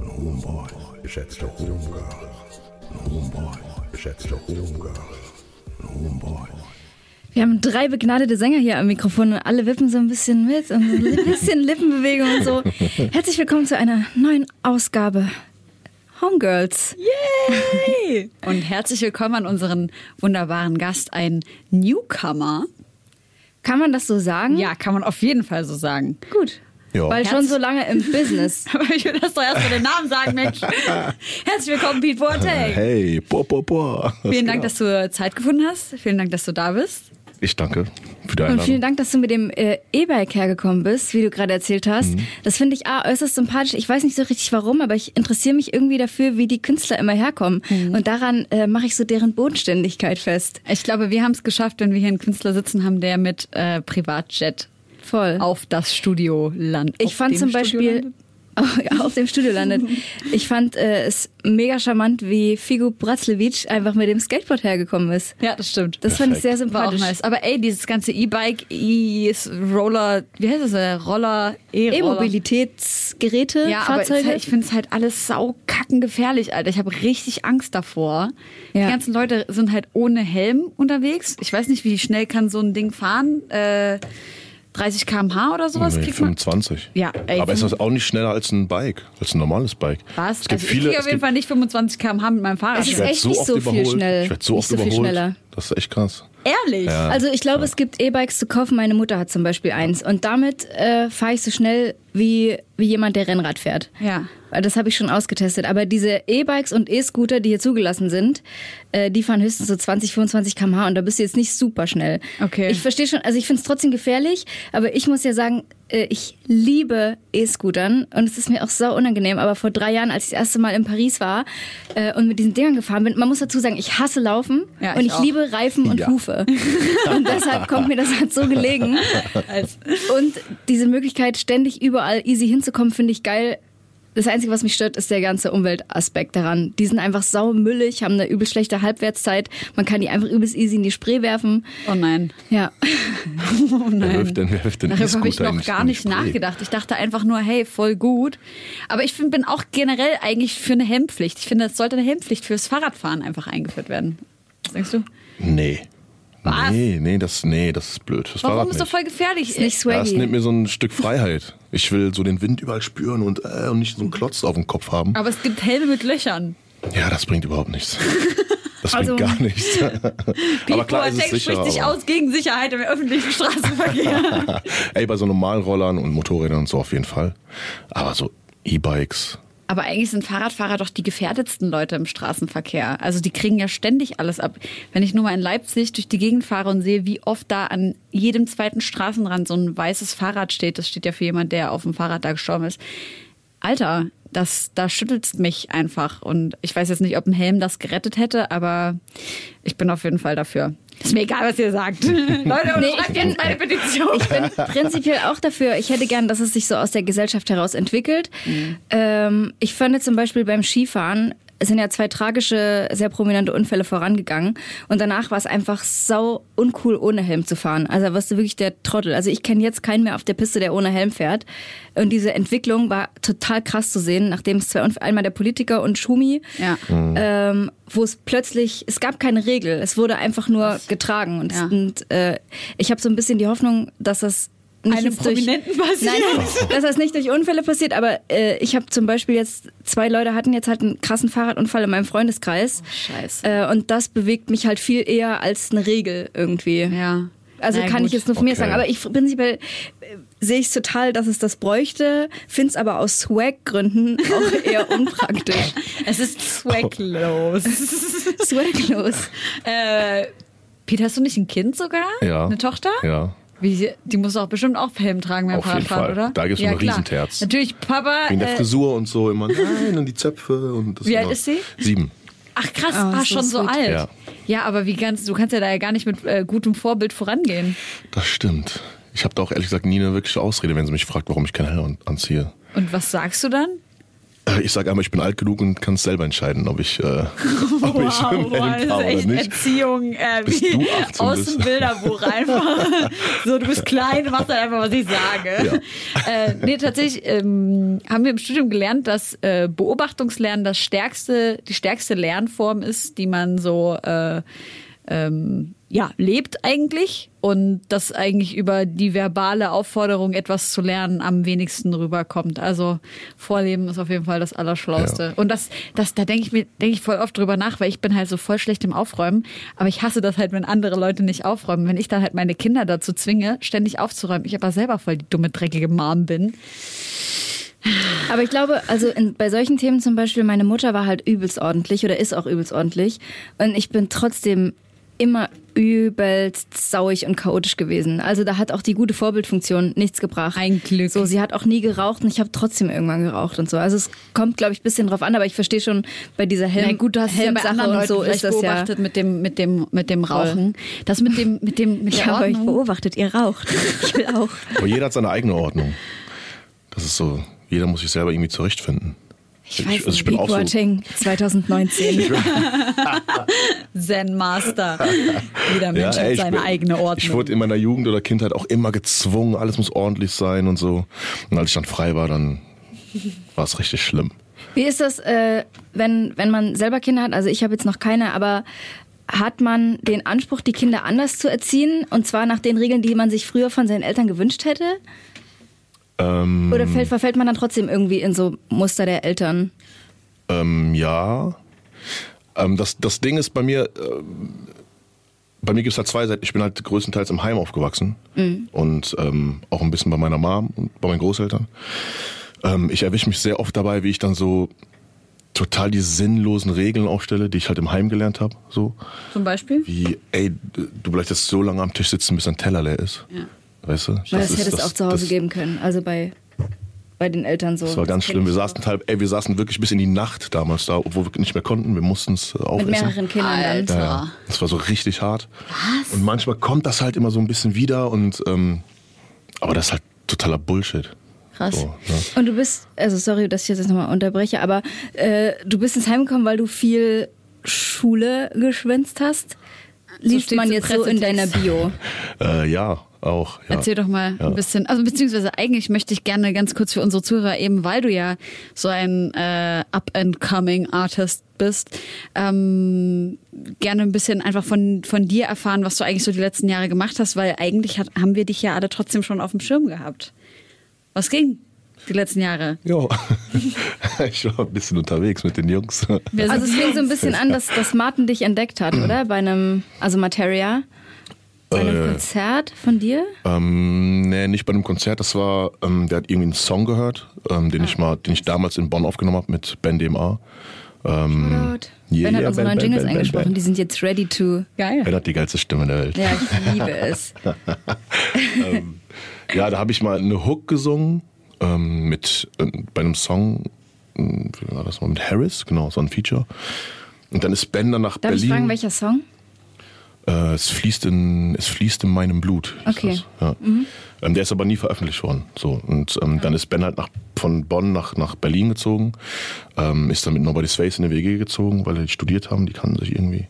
und Homeboys, geschätzte Homegirls und Homeboys, geschätzte Homegirls und Homeboys. Wir haben drei begnadete Sänger hier am Mikrofon und alle wippen so ein bisschen mit und so ein bisschen Lippenbewegung und so. Herzlich willkommen zu einer neuen Ausgabe Homegirls. Yay! Und herzlich willkommen an unseren wunderbaren Gast, ein Newcomer. Kann man das so sagen? Ja, kann man auf jeden Fall so sagen. Gut. Ja. Weil schon so lange im Business. Aber ich will das doch erst mal den Namen sagen, Mensch. Herzlich willkommen, Pete Boateng. Hey, boah, boah, boah. Vielen Dank, geht dass du Zeit gefunden hast. Vielen Dank, dass du da bist. Ich danke für die Und vielen Dank, dass du mit dem äh, E-Bike hergekommen bist, wie du gerade erzählt hast. Das finde ich ah, äußerst sympathisch. Ich weiß nicht so richtig warum, aber ich interessiere mich irgendwie dafür, wie die Künstler immer herkommen. Und daran äh, mache ich so deren Bodenständigkeit fest. Ich glaube, wir haben es geschafft, wenn wir hier einen Künstler sitzen haben, der mit äh, Privatjet Voll. auf das Studio landet. Ich fand zum Beispiel auf dem Studio landet. Ich fand äh, es mega charmant, wie Figo Bratzlewitsch einfach mit dem Skateboard hergekommen ist. Ja, das stimmt. Das fand ich sehr war auch sympathisch. nice. Aber ey, dieses ganze E-Bike, E-Roller, wie heißt das? äh, Roller, E-Roller. E-Mobilitätsgeräte, Ja, aber es ist Fahrzeuge. halt, ich finde es halt alles sau kackengefährlich, Alter. Ich habe richtig Angst davor. Ja. Die ganzen Leute sind halt ohne Helm unterwegs. Ich weiß nicht, wie schnell kann so ein Ding fahren. Äh, 30 km/h oder sowas Nee, kriegt man. 25. Ja, ey, Aber ist das auch nicht schneller als ein Bike, als ein normales Bike? Was? Es gibt also ich viele, kriege es auf jeden Fall nicht 25 km/h mit meinem Fahrrad. Es ist ich echt nicht oft so viel überholt. schnell. Ich werde so Nicht oft so viel überholt. schneller. Das ist echt krass. Ehrlich? Also ich glaube, es gibt E-Bikes zu kaufen. Meine Mutter hat zum Beispiel eins. Und damit äh, fahre ich so schnell wie, wie jemand, der Rennrad fährt. Ja. Das habe ich schon ausgetestet. Aber diese E-Bikes und E-Scooter, die hier zugelassen sind, äh, die fahren höchstens so 20, 25 km/h und da bist du jetzt nicht super schnell. Okay. Ich verstehe schon, also ich finde es trotzdem gefährlich, aber ich muss ja sagen, äh, ich liebe E-Scootern und es ist mir auch sau unangenehm. Aber vor drei Jahren, als ich das erste Mal in Paris war äh, und mit diesen Dingern gefahren bin, man muss dazu sagen, ich hasse Laufen Ja, und ich ich, auch. liebe Reifen und Ja. Hufe. und deshalb kommt mir das halt so gelegen. Und diese Möglichkeit, ständig überall easy hinzukommen, finde ich geil. Das Einzige, was mich stört, ist der ganze Umweltaspekt daran. Die sind einfach saumüllig, haben eine übel schlechte Halbwertszeit. Man kann die einfach übelst easy in die Spree werfen. Oh nein. Ja. Oh Wer nein. wirft denn, wer wirft denn Darüber habe ich noch gar nicht nachgedacht. Ich dachte einfach nur, hey, voll gut. Aber ich find, bin auch generell eigentlich für eine Helmpflicht. Ich finde, es sollte eine Helmpflicht fürs Fahrradfahren einfach eingeführt werden. Was denkst du? Nee. Was? Nee, nee, das, nee, das ist blöd. Das Warum Fahrrad ist doch voll gefährlich? Ist nicht Ja, es swaggy. nimmt mir so ein Stück Freiheit. Ich will so den Wind überall spüren und, äh, und nicht so einen Klotz auf dem Kopf haben. Aber es gibt Helme mit Löchern. Ja, das bringt überhaupt nichts. Das Also- bringt gar nichts. aber klar ist es sicher. spricht sich aber- aus gegen Sicherheit im öffentlichen Straßenverkehr. Ey, bei so normalen Rollern und Motorrädern und so auf jeden Fall. Aber so E-Bikes. Aber eigentlich sind Fahrradfahrer doch die gefährdetsten Leute im Straßenverkehr. Also die kriegen ja ständig alles ab. Wenn ich nur mal in Leipzig durch die Gegend fahre und sehe, wie oft da an jedem zweiten Straßenrand so ein weißes Fahrrad steht, das steht ja für jemand, der auf dem Fahrrad da gestorben ist. Alter, das, da schüttelst mich einfach. Und ich weiß jetzt nicht, ob ein Helm das gerettet hätte, aber ich bin auf jeden Fall dafür. Ist mir egal, was ihr sagt. Leute, Nee, ich bin- meine Petition. Ich bin prinzipiell auch dafür. Ich hätte gern, dass es sich so aus der Gesellschaft heraus entwickelt. Ähm, ich fand zum Beispiel beim Skifahren, es sind ja zwei tragische, sehr prominente Unfälle vorangegangen. Und danach war es einfach sau uncool, ohne Helm zu fahren. Also da warst du wirklich der Trottel. Also ich kenne jetzt keinen mehr auf der Piste, der ohne Helm fährt. Und diese Entwicklung war total krass zu sehen, nachdem es zwei Unfälle, einmal der Politiker und Schumi, Ja. ähm, wo es plötzlich, es gab keine Regel, es wurde einfach nur getragen. Und, Ja. und äh, ich habe so ein bisschen die Hoffnung, dass das nicht Einem durch, Prominenten passiert. Nein, dass das nicht durch Unfälle passiert, aber äh, ich habe zum Beispiel jetzt, zwei Leute hatten jetzt halt einen krassen Fahrradunfall in meinem Freundeskreis. Scheiße. Äh, und das bewegt mich halt viel eher als eine Regel irgendwie. Ja. Also Na kann gut. ich jetzt nur von mir Okay. sagen. Aber ich prinzipiell äh, sehe ich es total, dass es das bräuchte, finde es aber aus Swag-Gründen auch eher unpraktisch. Es ist zwecklos. Swaglos. äh, Peter, hast du nicht ein Kind sogar? Ja. Eine Tochter? Ja. Wie, die muss auch bestimmt auch Helm tragen beim Fahrradfahren, oder? Da gibt's immer klar. Riesenterz. Natürlich, Papa. Wegen der äh, Frisur und so immer. Nein, und die Zöpfe und das Wie alt ist sie? Sieben. Ach krass, Oh, so schon so sweet. alt. Ja. Ja. aber wie ganz, du kannst ja da ja gar nicht mit äh, gutem Vorbild vorangehen. Das stimmt. Ich habe da auch ehrlich gesagt nie eine wirkliche Ausrede, wenn sie mich fragt, warum ich kein Helm an- anziehe. Und was sagst du dann? Äh, Ich sage einmal, ich bin alt genug und kann es selber entscheiden, ob ich, äh, ob ich einen Helm fahre oder nicht. Erziehung äh, wie du 18 aus dem Bilderbuch einfach. so, du bist klein, du machst halt einfach, was ich sage. Äh, nee, tatsächlich ähm, haben wir im Studium gelernt, dass äh, Beobachtungslernen das stärkste, die stärkste Lernform ist, die man so äh, ähm, ja, lebt eigentlich und dass eigentlich über die verbale Aufforderung, etwas zu lernen, am wenigsten rüberkommt. Also Vorleben ist auf jeden Fall das Allerschlauste. Ja. Und das, das, da denke ich mir, denke ich voll oft drüber nach, weil ich bin halt so voll schlecht im Aufräumen. Aber ich hasse das halt, wenn andere Leute nicht aufräumen. Wenn ich dann halt meine Kinder dazu zwinge, ständig aufzuräumen. Ich aber selber voll die dumme, dreckige Mom bin. Aber ich glaube, also in, bei solchen Themen zum Beispiel, meine Mutter war halt übelst ordentlich oder ist auch übelst ordentlich. Und ich bin trotzdem immer übelst sauig und chaotisch gewesen. Also da hat auch die gute Vorbildfunktion nichts gebracht. Ein Glück. So, sie hat auch nie geraucht und ich habe trotzdem irgendwann geraucht und so. Also es kommt, glaube ich, ein bisschen drauf an, aber ich verstehe schon bei dieser Helm Na gut, du hast es ja bei Helmsache anderen und so ist das ja. beobachtet mit dem, mit dem, mit dem Rauchen. Das mit dem, mit dem, mit Ich der habe euch Ordnung. beobachtet, ihr raucht. Ich will auch. Aber jeder hat seine eigene Ordnung. Das ist so, jeder muss sich selber irgendwie zurechtfinden. Ich weiß also ich bin auch so, Boateng 2019. Zen Master. Jeder Mensch ey, hat ich seine bin- eigene Ordnung. Ich wurde in meiner Jugend oder Kindheit auch immer gezwungen, alles muss ordentlich sein und so. Und als ich dann frei war, dann war es richtig schlimm. Wie ist das, äh, wenn, wenn man selber Kinder hat? Also ich habe jetzt noch keine, aber hat man den Anspruch, die Kinder anders zu erziehen? Und zwar nach den Regeln, die man sich früher von seinen Eltern gewünscht hätte? Ähm, Oder fällt, verfällt man dann trotzdem irgendwie in so Muster der Eltern? Ähm, ja. Ähm, das, das Ding ist bei mir, ähm, bei mir gibt es halt zwei Seiten. Ich bin halt größtenteils im Heim aufgewachsen und ähm, auch ein bisschen bei meiner Mom und bei meinen Großeltern. Ähm, ich erwische mich sehr oft dabei, wie ich dann so total die sinnlosen Regeln aufstelle, die ich halt im Heim gelernt habe. So Zum Beispiel? wie, ey, du bleibst jetzt so lange am Tisch sitzen, bis dein Teller leer ist. Ja. Weißt du? Weil das, ist- hätte es auch zu Hause das- geben können. Also bei, bei den Eltern so. Das war ganz kenn schlimm. Wir so. saßen, teil, ey, wir saßen wirklich bis in die Nacht damals da, obwohl wir nicht mehr konnten. Wir mussten es Mit aufessen. mehreren Kindern dann. Alter. Ja, ja. Das war so richtig hart. Was? Und manchmal kommt das halt immer so ein bisschen wieder und ähm, aber das ist halt totaler Bullshit. Krass. So, ne? Und du bist, also sorry, dass ich jetzt nochmal unterbreche, aber äh, du bist ins Heim gekommen, weil du viel Schule geschwänzt hast? Liest steht's man jetzt so in deiner. Bio. Äh, ja, auch. Ja. Erzähl doch mal Ja. ein bisschen, also beziehungsweise eigentlich möchte ich gerne ganz kurz für unsere Zuhörer, eben weil du ja so ein äh, up-and-coming Artist bist, ähm, gerne ein bisschen einfach von, von dir erfahren, was du eigentlich so die letzten Jahre gemacht hast, weil eigentlich hat, haben wir dich ja alle trotzdem schon auf dem Schirm gehabt. Was ging die letzten Jahre? Jo. ich war ein bisschen unterwegs mit den Jungs. Also es fing so ein bisschen an, dass, dass Martin dich entdeckt hat, oder? Bei einem, also Materia, bei einem Äh. Konzert von dir? Ähm, nee, nicht bei einem Konzert. Das war, ähm, der hat irgendwie einen Song gehört, ähm, den ich Ah. mal, den ich damals in Bonn aufgenommen habe mit Ben DMA. Ähm, yeah, ben hat yeah, unsere Ben, neuen Ben, Jingles Ben, eingesprochen, Ben. die sind jetzt ready to. Geil. Ben hat die geilste Stimme der Welt. Ja, ich liebe es. Ja, da habe ich mal eine Hook gesungen ähm, mit äh, bei einem Song hm, wie war das mal, mit Harris, genau, so ein Feature. Und dann ist Ben dann nach Darf Berlin. ich fragen, welcher Song? Äh, es, fließt in, es fließt in meinem Blut. Okay. Ja. ähm, der ist aber nie veröffentlicht worden. So. Und ähm, dann ist Ben halt nach, von Bonn nach, nach Berlin gezogen, ähm, ist dann mit Nobody's Face in eine WG gezogen, weil die studiert haben, die kannten sich irgendwie.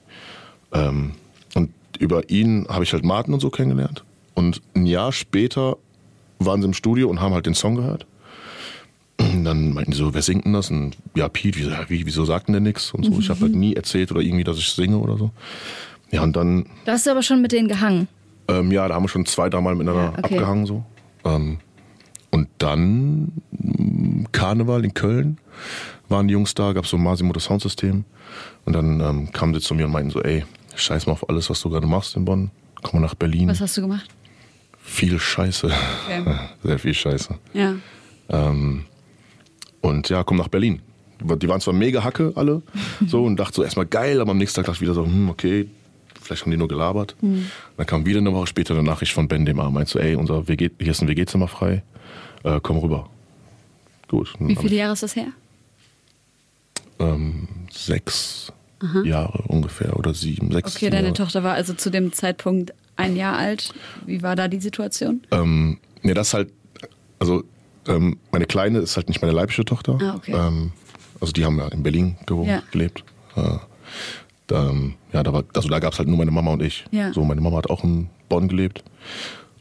Ähm, und über ihn habe ich halt Martin und so kennengelernt. Und ein Jahr später waren sie im Studio und haben halt den Song gehört. Und dann meinten die so, wer singt denn das? Und ja, Pete, wieso, wie, wieso sagt denn der nichts? Und so. Ich habe halt nie erzählt oder irgendwie, dass ich singe oder so. Ja, und dann Da hast du aber schon mit denen gehangen. ähm, ja, da haben wir schon zwei, dreimal miteinander Ja, okay. abgehangen so. Ähm, und dann mm, Karneval in Köln waren die Jungs da, gab so ein Masimo das Soundsystem. Und dann ähm, kamen sie zu mir und meinten so, ey, scheiß mal auf alles, was du gerade machst in Bonn. Komm mal nach Berlin. Was hast du gemacht? Viel Scheiße. Okay. Sehr viel Scheiße. Ja. Ähm, und ja, komm nach Berlin. Die waren zwar mega Hacke alle, so und dachte so erstmal geil, aber am nächsten Tag dachte ich wieder so, hm, okay, vielleicht haben die nur gelabert. Dann kam wieder eine Woche später eine Nachricht von Ben Demar, meinte so, ey, unser WG, hier ist ein WG-Zimmer frei, äh, komm rüber. Gut. Wie viele Jahre ist das her? ähm, sechs Jahre ungefähr oder sieben, sechs. Okay, deine Jahre. Tochter war also zu dem Zeitpunkt ein Jahr alt. Wie war da die Situation? Ähm, nee, das halt, also ähm, meine Kleine ist halt nicht meine leibliche Tochter. Ah, okay. ähm, also die haben ja in Berlin gewohnt, Ja. gelebt. Äh, da, ähm, ja, da war, also da gab es halt nur meine Mama und ich. Ja. So, meine Mama hat auch in Bonn gelebt.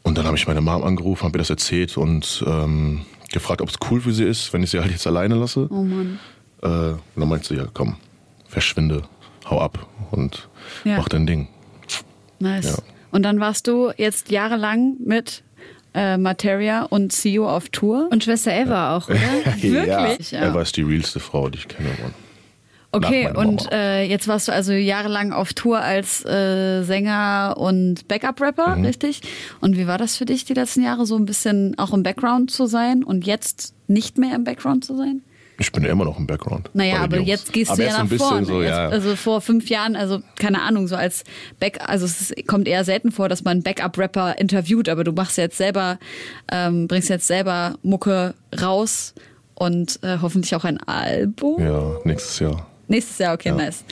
Und dann habe ich meine Mom angerufen, habe ihr das erzählt und ähm, gefragt, ob es cool für sie ist, wenn ich sie halt jetzt alleine lasse. Oh Mann. Äh, und dann meinte sie, ja komm, verschwinde, hau ab und Ja. mach dein Ding. Nice. Ja. Und dann warst du jetzt jahrelang mit äh, Materia und CEO auf Tour. Und Schwester Eva auch, oder? Wirklich? Ja. Eva ist die realste Frau, die ich kenne. Mann. Okay, und äh, jetzt warst du also jahrelang auf Tour als äh, Sänger und Backup-Rapper, Mhm. richtig? Und wie war das für dich die letzten Jahre, so ein bisschen auch im Background zu sein und jetzt nicht mehr im Background zu sein? Ich bin ja immer noch im Background. Naja, aber Jungs. jetzt gehst aber du ja nach so ein bisschen vorne. So, ja. Also vor fünf Jahren, also keine Ahnung, so als Back, also es kommt eher selten vor, dass man Backup-Rapper interviewt, aber du machst jetzt selber, ähm, bringst jetzt selber Mucke raus und äh, hoffentlich auch ein Album. ja, nächstes Jahr. Nächstes Jahr, okay, Ja. nice.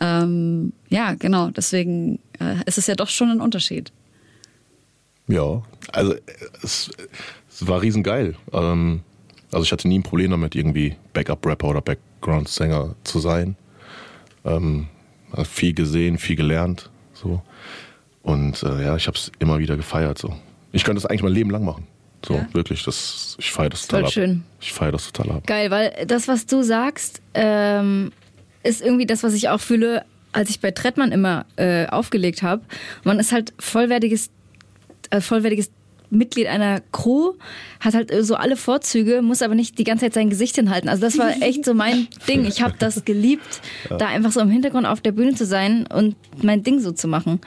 Ähm, ja, genau, deswegen äh, ist es ja doch schon ein Unterschied. Ja, also es, es war riesengeil. Ähm, also ich hatte nie ein Problem damit, irgendwie Backup-Rapper oder Background-Sänger zu sein. Ähm, hab viel gesehen, viel gelernt. So. Und äh, ja, ich habe es immer wieder gefeiert. So. Ich könnte das eigentlich mein Leben lang machen. So, Ja? wirklich. Das, ich feiere das Voll total ab. schön. Ich feiere das total ab. Geil, weil das, was du sagst, ähm, ist irgendwie das, was ich auch fühle, als ich bei Trettmann immer äh, aufgelegt habe. Man ist halt vollwertiges, äh, vollwertiges Mitglied einer Crew, hat halt so alle Vorzüge, muss aber nicht die ganze Zeit sein Gesicht hinhalten. Also das war echt so mein Ding. Ich habe das geliebt, da einfach so im Hintergrund auf der Bühne zu sein und mein Ding so zu machen.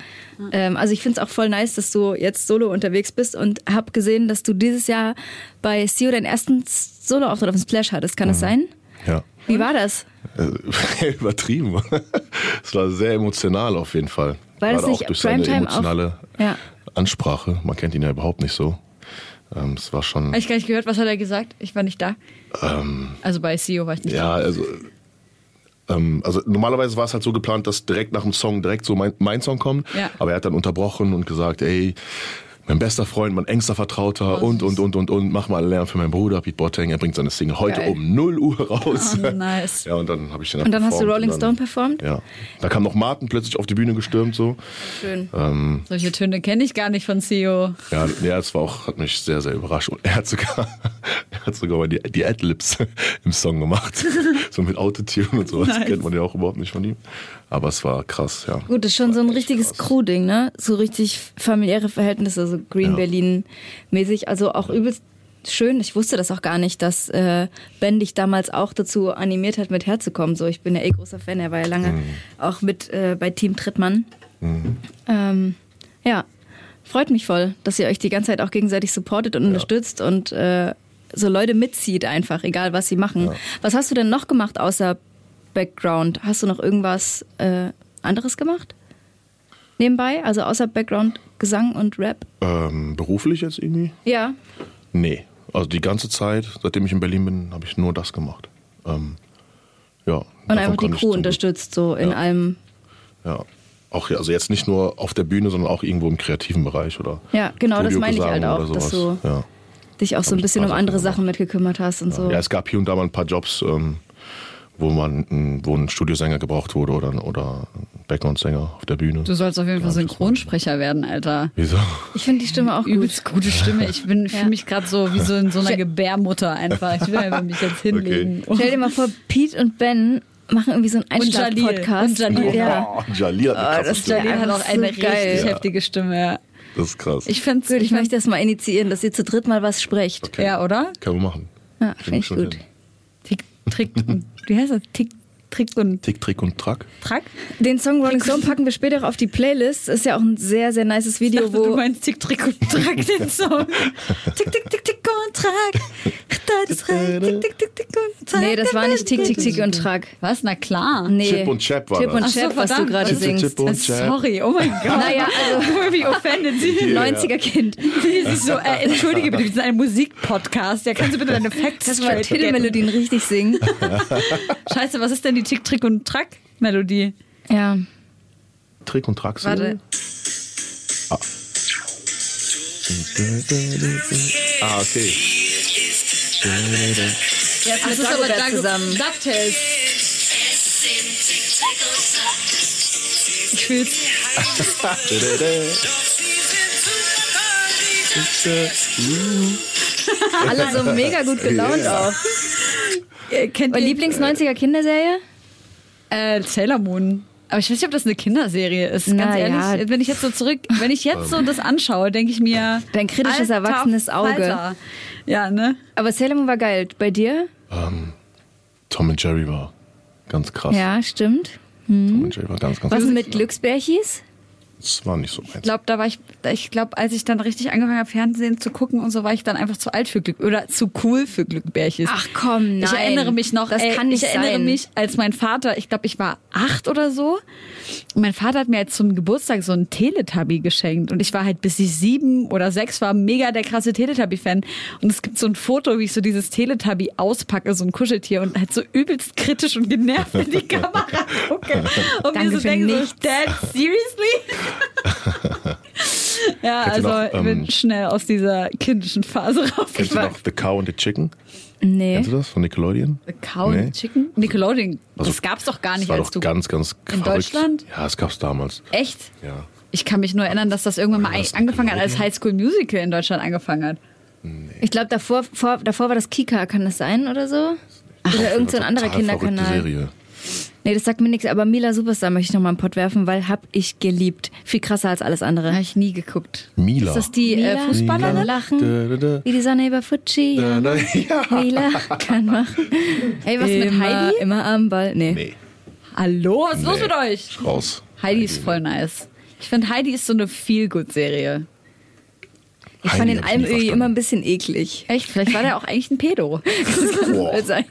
Ähm, also ich finde es auch voll nice, dass du jetzt solo unterwegs bist und habe gesehen, dass du dieses Jahr bei CEO deinen ersten Solo-Auftritt auf dem Splash hattest. Kann das sein? Ja. Wie war das? Äh, Übertrieben. Es war sehr emotional auf jeden Fall. Weil es Gerade nicht auch durch seine Primetime auch- emotionale Ja. Ansprache. Man kennt ihn ja überhaupt nicht so. Ähm, Es war schon. Habe ich gar nicht gehört, was hat er gesagt? Ich war nicht da. also bei CEO war ich nicht Ähm, Ja, da. also, ähm, also normalerweise war es halt so geplant, dass direkt nach dem Song direkt so mein, mein Song kommt. Ja. Aber er hat dann unterbrochen und gesagt, ey, mein bester Freund, mein engster Vertrauter und, und, und, und, und, mach mal Lärm für meinen Bruder, Pete Boateng. Er bringt seine Single heute Geil. um 0 Uhr raus. Oh, nice. Ja, und dann habe ich den Und dann hast du Rolling und Stone dann, performt? Ja. Da kam noch Martin plötzlich auf die Bühne gestürmt so. Schön. Ähm, Solche Töne kenne ich gar nicht von CEO. Ja, ja, es war auch, hat mich sehr, sehr überrascht. Und er hat sogar, er hat sogar mal die, die Adlibs im Song gemacht. so mit Autotune und sowas. Nice. Kennt man ja auch überhaupt nicht von ihm. Aber es war krass, ja. Gut, das ist schon so ein richtiges krass. Crew-Ding, ne? So richtig familiäre Verhältnisse, so Green Ja. Berlin-mäßig. Also auch übelst schön. Ich wusste das auch gar nicht, dass äh, Ben dich damals auch dazu animiert hat, mit herzukommen. So, ich bin ja eh großer Fan. Er war ja lange Mhm. auch mit äh, bei Team Trittmann. Ähm, ja, freut mich voll, dass ihr euch die ganze Zeit auch gegenseitig supportet und unterstützt und äh, so Leute mitzieht einfach, egal was sie machen. Was hast du denn noch gemacht außer Background? Hast du noch irgendwas äh, anderes gemacht? Nebenbei? Also außer Background, Gesang und Rap? Ähm, beruflich jetzt irgendwie? Ja. Nee. Also die ganze Zeit, seitdem ich in Berlin bin, habe ich nur das gemacht. Ähm, ja. Und einfach die Crew unterstützt, so in Ja. allem. Ja. Auch also jetzt nicht nur auf der Bühne, sondern auch irgendwo im kreativen Bereich oder. Ja, genau, das meine ich halt auch, dass du Ja. dich auch so ein bisschen ein um andere Sachen mitgekümmert hast und so. Ja, es gab hier und da mal ein paar Jobs, ähm, wo man, m, wo ein Studiosänger gebraucht wurde oder, oder ein Background-Sänger auf der Bühne. Du sollst auf jeden Fall Synchronsprecher werden, Alter. Wieso? Ich finde die Stimme auch gut. Übelst gute Stimme. Ich bin Ja. fühle mich gerade so wie so in so einer Gebärmutter einfach. Ich will einfach mich jetzt hinlegen. Stell dir mal vor, Pete und Ben machen irgendwie so einen Und Jalil. Und Jalil. Ja. Oh, Jalil hat eine krasse das. Jalil hat auch eine so richtig heftige Stimme. ja. Das ist krass. Ich finde Gut, ich möchte das mal initiieren, dass ihr zu dritt mal was sprecht. Okay. Ja, oder? Können wir machen. Ja, finde ich gut. hin. Tick, Trick und, wie heißt das? Tick, Trick und Tick, Trick und Track. Track? Den Song Rolling Stone packen wir später auch auf die Playlist. Ist ja auch ein sehr, sehr nices Ich Video, dachte, du wo. meinst Tick, Trick und Track, den Song. Tick, Tick, Tick, Tick und Track. Das ist recht. Tick, Tick, Tick, Tick und Track. Nee, das war nicht Tick, Tick, Tick und Track. Was? Na klar. Nee. Chip und Chap war Chip das. und Ach so, Chap, was du gerade singst. Chip und Chap. Sorry, oh mein Gott. Naja, also Wie offended sie. 90er-Kind. Sie ist so, äh, entschuldige bitte, wir sind ein Musikpodcast. Ja, kannst du bitte deine Facts Kannst du mal? Titelmelodien richtig singen? Scheiße, was ist denn die Tick, Trick und Track-Melodie? Ja. Trick und Track. so. Warte. Ah, okay. Jetzt Das ist aber Dug- zusammen. DuckTales. Ich fühl's. Alle so mega gut gelaunt Ja. auch. Äh, kennt Und ihr Lieblings-90er-Kinderserie? Äh, Sailor Moon? Aber ich weiß nicht, ob das eine Kinderserie ist. Ganz Na ehrlich, ja. wenn ich jetzt so zurück, wenn ich jetzt so das anschaue, denke ich mir. Dein kritisches, alter erwachsenes Auge. Falter. Ja, ne? Aber Sailor Moon war geil. Bei dir? Ähm, Tom und Jerry war ganz krass. Ja, stimmt. Tom und Jerry war ganz, ganz Was krass. ist mit Glücksbärchis? Das war nicht so meins. Ich glaube, da war ich, ich glaube, als ich dann richtig angefangen habe, Fernsehen zu gucken und so, war ich dann einfach zu alt für Glück oder zu cool für Glückbärchis. Ach komm, nein. Ich erinnere mich noch, Das ey, kann nicht ich erinnere sein. mich, als mein Vater, ich glaube, ich war acht oder so, und mein Vater hat mir jetzt zum Geburtstag so einen Teletubby geschenkt und ich war halt bis ich sieben oder sechs war mega der krasse Teletubby-Fan und es gibt so ein Foto, wie ich so dieses Teletubby auspacke, so ein Kuscheltier und halt so übelst kritisch und genervt in die Kamera gucke und Danke mir so denke, so. Dad, seriously? ja, also noch, ich bin ähm, schnell aus dieser kindischen Phase raus. Kennst du noch The Cow and the Chicken? Nee. Kennst du das von Nickelodeon? The Cow Nee. and Chicken? Nickelodeon. Also, das gab's doch gar Das nicht, war als doch du. ganz, ganz In verrückt. Deutschland? Ja, das gab's damals. Echt? Ja. Ich kann mich nur erinnern, dass das irgendwann mal was, angefangen hat, als? High School Musical in Deutschland angefangen hat. Ich glaube, davor, vor, davor war das Kika, kann das sein oder so? Oder irgendein anderer Kinderkanal. Serie. Nee, das sagt mir nichts, aber Mila Superstar möchte ich noch mal einen Pott werfen, weil hab ich geliebt. Viel krasser als alles andere. Habe ich nie geguckt. Mila. Ist das die äh, Mila? Fußballerin? Mila? Lachen. Da, da, da. Wie die Sonne über Fuji. Da, Ja. da, ja. Mila kann machen. Hey, was mit Immer- Heidi? Immer am Ball. Nee. Nee, Hallo, was ist los Nee. mit euch? raus. Heidi ist voll nice. Ich finde, Heidi ist so eine Feel-Good-Serie. Ich fand den Almöhi immer ein bisschen eklig. Echt? Vielleicht war der auch eigentlich ein Pedo. Das kann sein.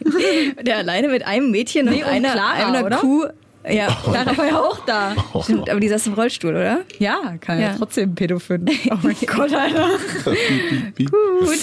Der alleine mit einem Mädchen Nee, und und einer, Clara, einer? Kuh. Ja, Clara war ja auch da. stimmt, aber die saß im Rollstuhl, oder? Ja, kann ja, Ja. trotzdem finden. Oh mein Gott, Alter. Gut.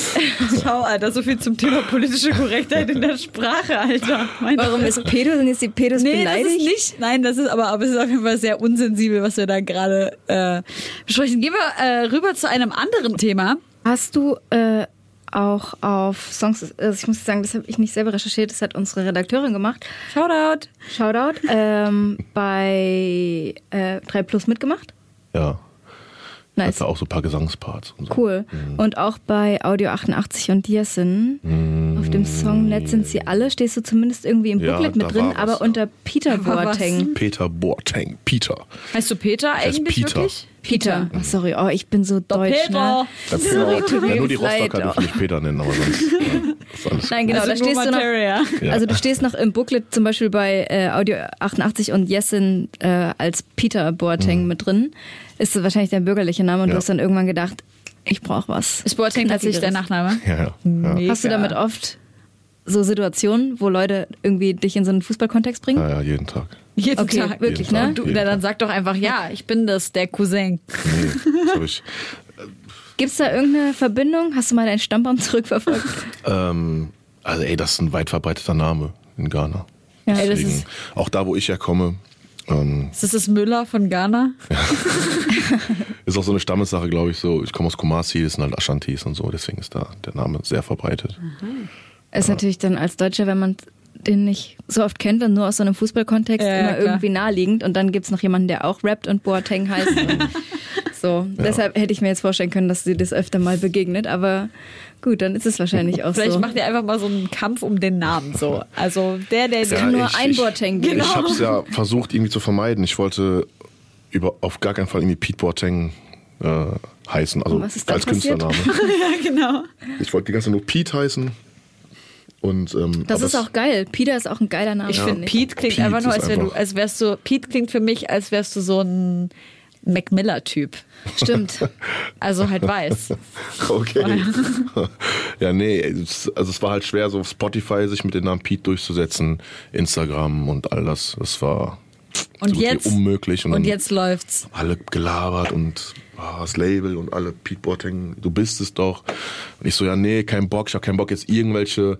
Ciao, Alter. So viel zum Thema politische Korrektheit in der Sprache, Alter. Meine Warum ist Pedo? Sind jetzt die Pedos Nee, das beleidigt? ist nicht. Nein, das ist aber, aber es ist auf jeden Fall sehr unsensibel, was wir da gerade äh, besprechen. Gehen wir äh, rüber zu einem anderen Thema. Hast du äh, auch auf Songs, also ich muss sagen, das habe ich nicht selber recherchiert, das hat unsere Redakteurin gemacht. Shoutout. Shoutout. Ähm, bei äh, 3 Plus mitgemacht. Ja, Nice. hatte auch so ein paar Gesangsparts. Und so. Cool. Und auch bei Audio 88 und Diasin. Auf dem Song Nett sind sie alle stehst du zumindest irgendwie im Ja, Booklet da mit drin, aber ja. unter Peter. Boateng. Peter Boateng. Peter. Heißt du Peter eigentlich Peter. wirklich? Peter. Oh, sorry, oh, ich bin so deutsch, Peter. ne? Das Sorry, tut mir ja, nur die. Rostocker dürfen mich Peter nennen, aber sonst. Ja. Nein, genau, Also da stehst du noch. Ja. Also du stehst noch im Booklet zum Beispiel bei äh, Audio 88 und Jessin äh, als Peter Boateng mit drin. Ist das wahrscheinlich dein bürgerlicher Name und Ja. du hast dann irgendwann gedacht, ich brauche was. Ist Boateng tatsächlich der Nachname? Ja, ja. Hast du damit oft so Situationen, wo Leute irgendwie dich in so einen Fußballkontext bringen? ja, ja, jeden Tag. Jeden Okay, Tag. wirklich, Jeden ne? Tag. Du, dann Tag. sag doch einfach, ja, ich bin das, der Cousin. Nee, das hab ich. Gibt es da irgendeine Verbindung? Hast du mal deinen Stammbaum zurückverfolgt? Ähm, also ey, das ist ein weit verbreiteter Name. in Ghana. Ja, ey, das Deswegen, ist- auch da, wo ich herkomme, ähm, Ist das das Müller von Ghana? ist auch so eine Stammessache, glaube ich. So, ich komme aus Kumasi, das sind halt Ashantis und so, deswegen ist da der Name sehr verbreitet. Ist natürlich dann als Deutscher, wenn man den nicht so oft kennt und nur aus so einem Fußballkontext, Ja, ja, immer klar. irgendwie naheliegend. Und dann gibt's noch jemanden, der auch rappt und Boateng heißt. Und so, deshalb hätte ich mir jetzt vorstellen können, dass sie das öfter mal begegnet. Aber gut, dann ist es wahrscheinlich auch Vielleicht so. macht ihr einfach mal so einen Kampf um den Namen so. Also der, der, es der kann nur ich- ein ich- Boateng geben. Ich habe es ja versucht irgendwie zu vermeiden. Ich wollte über, auf gar keinen Fall irgendwie Pete Boateng äh, heißen, also als passiert? Künstlername. ja, genau. Ich wollte die ganze Zeit nur Pete heißen. Und, ähm, Das ist es- auch geil. Peter ist auch ein geiler Name. Ich finde, ich. Pete klingt Pete einfach nur, als, wär du, einfach- als wärst du, Pete klingt für mich, als wärst du so ein Mac Miller-Typ. Stimmt. Also halt weiß. Okay. ja, nee, es, also es war halt schwer, so auf Spotify sich mit dem Namen Pete durchzusetzen, Instagram und all das. Das war Und so jetzt, unmöglich. und dann jetzt läuft's. alle gelabert und ah, das Label und alle Pete Boateng, du bist es doch. Und ich so, ja, nee, kein Bock, ich habe keinen Bock jetzt irgendwelche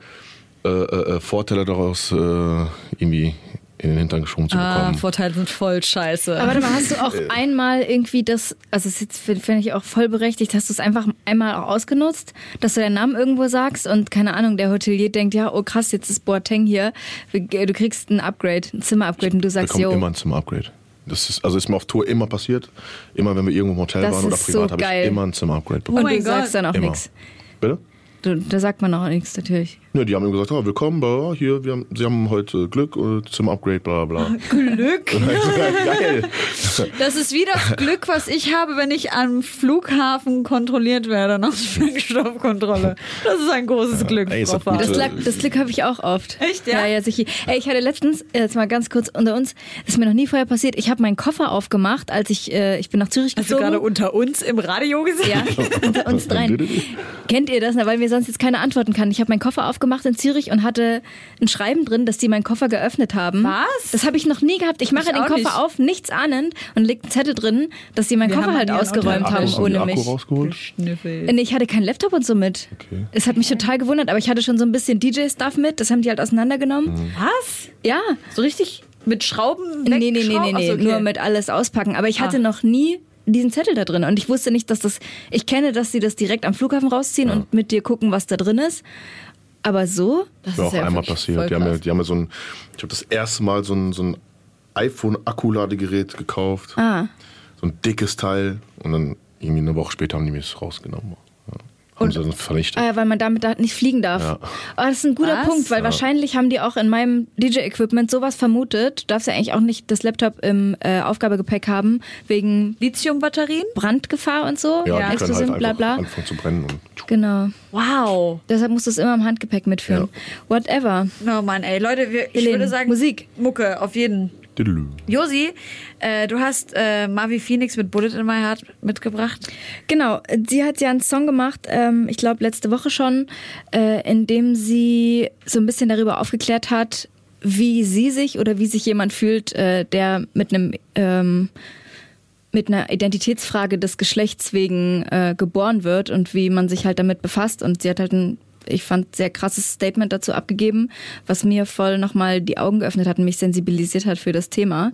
äh, äh, äh, Vorteile daraus äh, irgendwie in den Hintern geschoben zu Ah, bekommen. Vorteile sind voll scheiße. Aber warte mal, hast du auch einmal irgendwie das, also das finde ich auch voll berechtigt, hast du es einfach einmal auch ausgenutzt, dass du deinen Namen irgendwo sagst und keine Ahnung, der Hotelier denkt, ja, oh krass, jetzt ist Boateng hier, du kriegst ein Upgrade, ein Zimmer-Upgrade und du sagst, bekomme yo, immer ein Zimmer-Upgrade. Das ist, also ist mir auf Tour immer passiert. Immer wenn wir irgendwo im Hotel Das waren oder ist so privat, habe ich immer ein Zimmer-Upgrade und bekommen. Oh mein du Gott. sagst dann auch immer. nichts. Bitte? Da sagt man auch nichts, natürlich. Ja, die haben ihm gesagt, oh, willkommen, bla, hier, wir haben, sie haben heute Glück äh, zum Upgrade, bla bla. Glück. Geil. Das ist wie das Glück, was ich habe, wenn ich am Flughafen kontrolliert werde nach Sprengstoffkontrolle. Das ist ein großes Glück, ey. Das, äh, lag, das Glück habe ich auch oft. Echt, ja? Ja, ja, sicher. Ey, ich hatte letztens, äh, jetzt mal ganz kurz unter uns, das ist mir noch nie vorher passiert, ich habe meinen Koffer aufgemacht, als ich, äh, ich bin nach Zürich Hast du gerade unter uns im Radio gesehen? Ja, unter uns dreien. Kennt ihr das? Na, weil mir sonst jetzt keiner antworten kann. Ich habe meinen Koffer aufgemacht in Zürich und hatte ein Schreiben drin, dass die meinen Koffer geöffnet haben. Was? Das habe ich noch nie gehabt. Ich mache Ich den Koffer nicht. auf, nichts ahnend und legt einen Zettel drin, dass sie meinen Wir Koffer haben halt ausgeräumt haben du ohne Akku mich. rausgeholt? Nee, ich hatte keinen Laptop und so mit. Okay. Es hat mich total gewundert, aber ich hatte schon so ein bisschen DJ-Stuff mit. Das haben die halt auseinandergenommen. Was? Ja. So richtig mit Schrauben Nee, nee, nee, nee, nee, so, okay. nur mit alles auspacken. Aber ich hatte Ah. noch nie diesen Zettel da drin und ich wusste nicht, dass das. Ich kenne, dass sie das direkt am Flughafen rausziehen und mit dir gucken, was da drin ist. Aber so, Das Ist ist auch ja einmal passiert. Die haben, ja, die haben ja so ein, ich habe das erste Mal so ein, so ein iPhone-Akkuladegerät gekauft. ah, So ein dickes Teil. Und dann irgendwie eine Woche später haben die mir es rausgenommen. Ja. Haben sie dann vernichtet. ah ja, weil man damit da nicht fliegen darf. Ja. Aber das ist ein guter Was? Punkt, weil wahrscheinlich haben die auch in meinem DJ-Equipment sowas vermutet. Du darfst ja eigentlich auch nicht das Laptop im äh, Aufgabegepäck haben, wegen Lithiumbatterien? Brandgefahr und so, ja, halt Explosion, einfach bla bla. anfangen zu brennen. Und Genau. Wow. Deshalb musst du es immer im Handgepäck mitführen. Whatever. Oh Mann, ey, Leute, wir, ich Helene, würde sagen, Musik. Mucke, auf jeden. Josi, äh, du hast äh, Marvi Phoenix mit Bullet in My Heart mitgebracht. Genau, sie hat ja einen Song gemacht, ähm, ich glaube letzte Woche schon, äh, in dem sie so ein bisschen darüber aufgeklärt hat, wie sie sich oder wie sich jemand fühlt, äh, der mit einem ähm, mit einer Identitätsfrage des Geschlechts wegen äh, geboren wird und wie man sich halt damit befasst. Und sie hat halt ein, ich fand, sehr krasses Statement dazu abgegeben, was mir voll nochmal die Augen geöffnet hat und mich sensibilisiert hat für das Thema.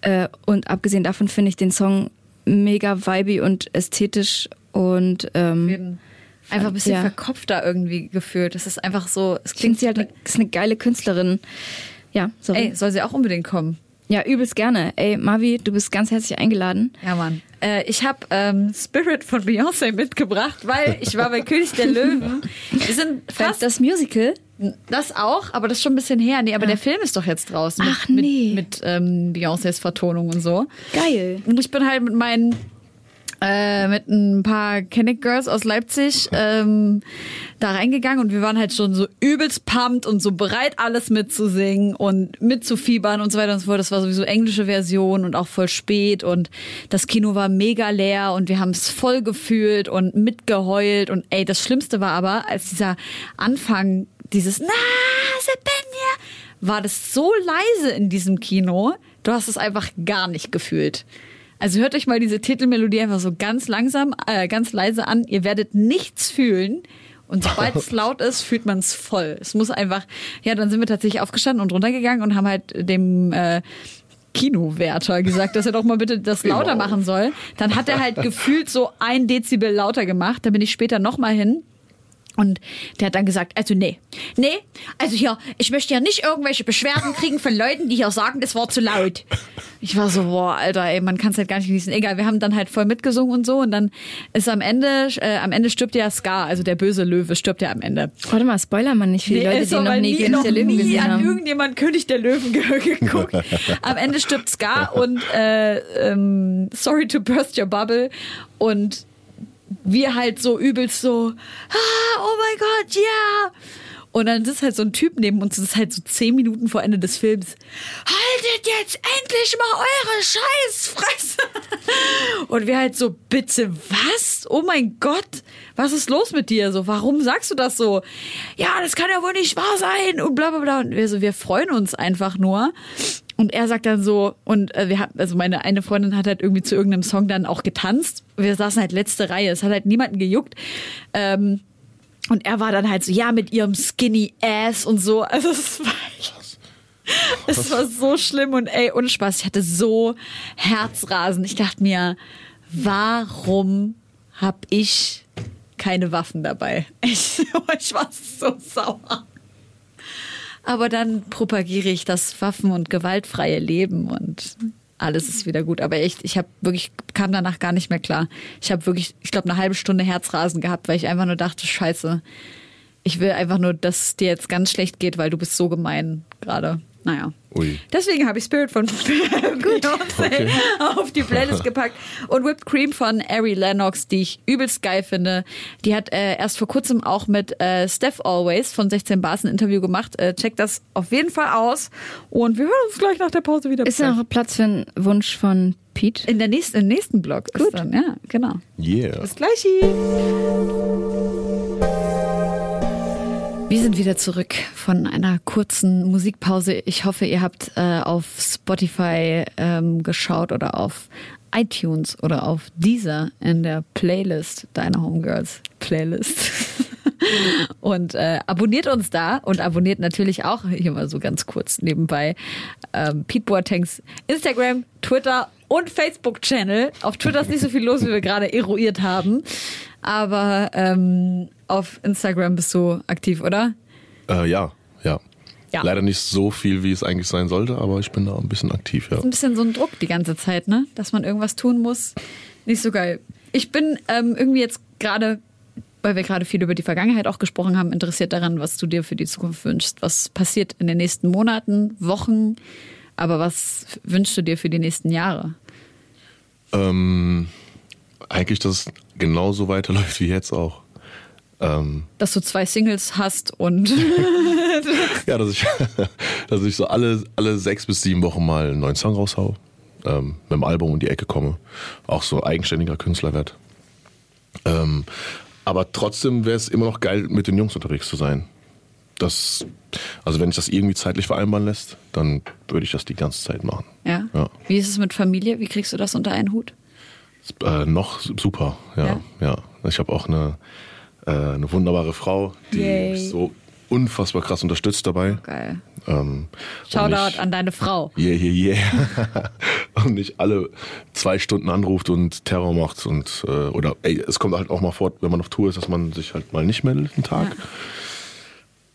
Äh, und abgesehen davon finde ich den Song mega vibey und ästhetisch und ähm, Einfach ein bisschen Ja. verkopft da irgendwie gefühlt. Das ist einfach so, es klingt klingt sie halt, ist eine geile Künstlerin. Ja, sorry. Ey, soll sie auch unbedingt kommen. Ja, übelst gerne. Ey, Mavi, du bist ganz herzlich eingeladen. Ja, Mann. Äh, ich habe ähm, Spirit von Beyoncé mitgebracht, weil ich war bei König der Löwen. Wir sind Das, fast das Musical? das auch, aber das ist schon ein bisschen her. Nee, aber der Film ist doch jetzt draußen. Mit, Ach, nee. Mit, mit ähm, Beyoncés Vertonung und so. Geil. Und ich bin halt mit meinen äh, mit ein paar Kenneck Girls aus Leipzig ähm, da reingegangen und wir waren halt schon so übelst pumped und so bereit, alles mitzusingen und mitzufiebern und so weiter und so fort. Das war sowieso englische Version und auch voll spät und das Kino war mega leer und wir haben es voll gefühlt und mitgeheult und ey, das Schlimmste war aber, als dieser Anfang, dieses Na, Sebenja, war das so leise in diesem Kino, du hast es einfach gar nicht gefühlt. Also hört euch mal diese Titelmelodie einfach so ganz langsam, äh, ganz leise an. Ihr werdet nichts fühlen. Und sobald es laut ist, fühlt man es voll. Es muss einfach, ja, dann sind wir tatsächlich aufgestanden und runtergegangen und haben halt dem äh, Kinowärter gesagt, dass er doch mal bitte das lauter Genau. machen soll. Dann hat er halt gefühlt so ein Dezibel lauter gemacht. Da bin ich später nochmal hin. Und der hat dann gesagt, also nee, nee, also hier, ich möchte ja nicht irgendwelche Beschwerden kriegen von Leuten, die hier sagen, das war zu laut. Ich war so, boah, Alter, ey, man kann es halt gar nicht genießen. Egal, wir haben dann halt voll mitgesungen und so und dann ist am Ende, äh, am Ende stirbt ja Scar, also der böse Löwe stirbt ja am Ende. Warte mal, spoiler man nicht für die Nee, Leute, die noch nie König der Löwen nie gesehen an haben. irgendjemand König der Löwen ge geguckt. Am Ende stirbt Scar und äh, ähm, Sorry to burst your bubble und wir halt so übelst so, ah, oh mein Gott, ja. Und dann ist halt so ein Typ neben uns, das ist halt so zehn Minuten vor Ende des Films. Haltet jetzt endlich mal eure Scheißfresse! Und wir halt so, bitte was? Oh mein Gott, was ist los mit dir? So, warum sagst du das so? Ja, das kann ja wohl nicht wahr sein und bla bla bla. Und wir so, wir freuen uns einfach nur. Und er sagt dann so, und äh, wir hatten, also meine eine Freundin hat halt irgendwie zu irgendeinem Song dann auch getanzt. Wir saßen halt letzte Reihe, es hat halt niemanden gejuckt. Ähm, und er war dann halt so, ja, mit ihrem Skinny Ass und so. Also es war, es war so schlimm und ey, ohne Spaß, ich hatte so Herzrasen. Ich dachte mir, warum hab ich keine Waffen dabei? Ich, ich war so sauer. Aber dann propagiere ich das Waffen- und gewaltfreie Leben und alles ist wieder gut. Aber echt, ich habe wirklich, kam danach gar nicht mehr klar. Ich habe wirklich, ich glaube, eine halbe Stunde Herzrasen gehabt, weil ich einfach nur dachte, scheiße, ich will einfach nur, dass es dir jetzt ganz schlecht geht, weil du bist so gemein gerade. Naja. Ui. Deswegen habe ich Spirit von Beyoncé auf die Playlist gepackt und Whipped Cream von Ari Lennox, die ich übelst geil finde. Die hat äh, erst vor kurzem auch mit äh, Steph Always von 16 Bars ein Interview gemacht. Äh, checkt das auf jeden Fall aus und wir hören uns gleich nach der Pause wieder. Ist da noch Platz für einen Wunsch von Pete? in der nächsten, im nächsten Blog. Gut. Ist dann, ja, genau. Yeah. Bis gleich. Wir sind wieder zurück von einer kurzen Musikpause. Ich hoffe, ihr habt äh, auf Spotify ähm, geschaut oder auf iTunes oder auf Deezer in der Playlist Deine Homegirls Playlist. und äh, abonniert uns da und abonniert natürlich auch hier mal so ganz kurz nebenbei ähm, Pete Boatengs Instagram, Twitter und Facebook-Channel. Auf Twitter ist nicht so viel los, wie wir gerade eruiert haben. Aber ähm, auf Instagram bist du aktiv, oder? Äh, ja, ja, Ja. Leider nicht so viel, wie es eigentlich sein sollte, aber ich bin da ein bisschen aktiv, ja. Ein bisschen so ein Druck die ganze Zeit, ne? Dass man irgendwas tun muss. Nicht so geil. Ich bin ähm, irgendwie jetzt gerade, weil wir gerade viel über die Vergangenheit auch gesprochen haben, interessiert daran, was du dir für die Zukunft wünschst. Was passiert in den nächsten Monaten, Wochen? Aber was wünschst du dir für die nächsten Jahre? Ähm, eigentlich, dass es genauso weiterläuft wie jetzt auch. Ähm, Dass du zwei Singles hast und ja, dass ich, dass ich so alle, alle sechs bis sieben Wochen mal einen neuen Song raushau, ähm, mit dem Album um die Ecke komme, auch so eigenständiger Künstler werd. Ähm, aber trotzdem wäre es immer noch geil, mit den Jungs unterwegs zu sein. Das, also wenn sich das irgendwie zeitlich vereinbaren lässt, dann würde ich das die ganze Zeit machen. ja. Ja. Wie ist es mit Familie? Wie kriegst du das unter einen Hut? Äh, noch super, ja. Ja? ja. Ich habe auch eine, eine wunderbare Frau, die Yay. mich so unfassbar krass unterstützt dabei. Geil. Ähm, Shoutout nicht- an deine Frau. Yeah, yeah, yeah. und nicht alle zwei Stunden anruft und Terror macht und äh, oder ey, es kommt halt auch mal vor, wenn man auf Tour ist, dass man sich halt mal nicht meldet einen Tag.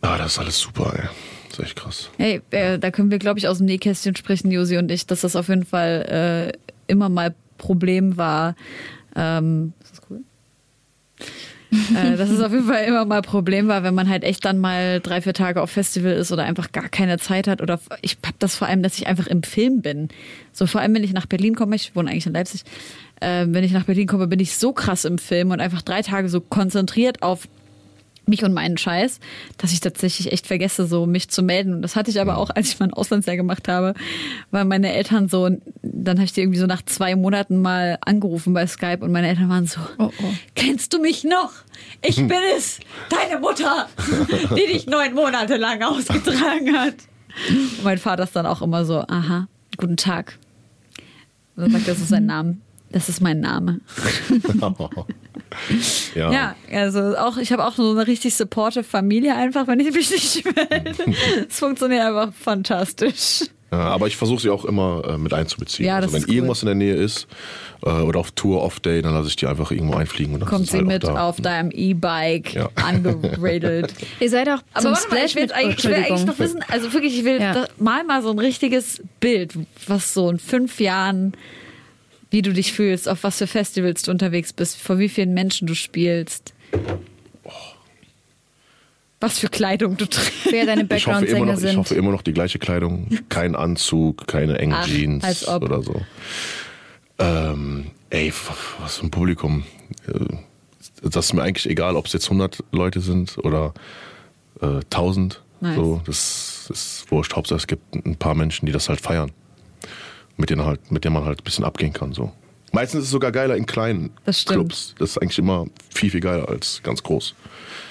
Ah, das ist alles super, ey. Das ist echt krass. Hey, äh, da können wir, glaube ich, aus dem Nähkästchen sprechen, Josi und ich, dass das auf jeden Fall äh, immer mal Problem war. Ähm, ist das cool? Äh, dass es auf jeden Fall immer mal Problem war, wenn man halt echt dann mal drei, vier Tage auf Festival ist oder einfach gar keine Zeit hat. Oder ich hab das vor allem, dass ich einfach im Film bin. So vor allem, wenn ich nach Berlin komme, ich wohne eigentlich in Leipzig, äh, wenn ich nach Berlin komme, bin ich so krass im Film und einfach drei Tage so konzentriert auf mich und meinen Scheiß, dass ich tatsächlich echt vergesse, so mich zu melden. Und das hatte ich aber auch, als ich mein Auslandsjahr gemacht habe, weil meine Eltern so, dann habe ich die irgendwie so nach zwei Monaten mal angerufen bei Skype und meine Eltern waren so, Oh, oh. kennst du mich noch? Ich bin es, deine Mutter, die dich neun Monate lang ausgetragen hat. Und mein Vater ist dann auch immer so, aha, guten Tag. Und dann sagt er so seinen Namen. Das ist mein Name. Ja. Ja, also auch, ich habe auch so eine richtig supportive Familie einfach, wenn ich mich nicht melde. Es funktioniert einfach fantastisch. Ja, aber ich versuche sie auch immer äh, mit einzubeziehen. Ja, das also wenn cool. irgendwas in der Nähe ist äh, oder auf Tour, Off-Day, dann lasse ich die einfach irgendwo einfliegen. Und dann Kommt ist sie halt mit da. auf deinem E-Bike Ja. angeradelt. Ihr seid auch Aber zum warte mal, ich will, eigentlich, ich will eigentlich noch wissen, also wirklich, ich will mal mal so ein richtiges Bild, was so in fünf Jahren, wie du dich fühlst, auf was für Festivals du unterwegs bist, vor wie vielen Menschen du spielst. Was für Kleidung du trägst. Wer deine ich hoffe, immer Background-Sänger noch, ich sind. hoffe immer noch die gleiche Kleidung, kein Anzug, keine engen Ach, Jeans als ob. oder so. Ähm, ey, was für ein Publikum. Äh, Das ist mir eigentlich egal, ob es jetzt 100 Leute sind oder äh, 1000. Nice. So, das ist wurscht. Hauptsache es gibt ein paar Menschen, die das halt feiern. Mit denen, halt, mit denen man halt ein bisschen abgehen kann. So. Meistens ist es sogar geiler in kleinen Das stimmt. Clubs. Das ist eigentlich immer viel, viel geiler als ganz groß.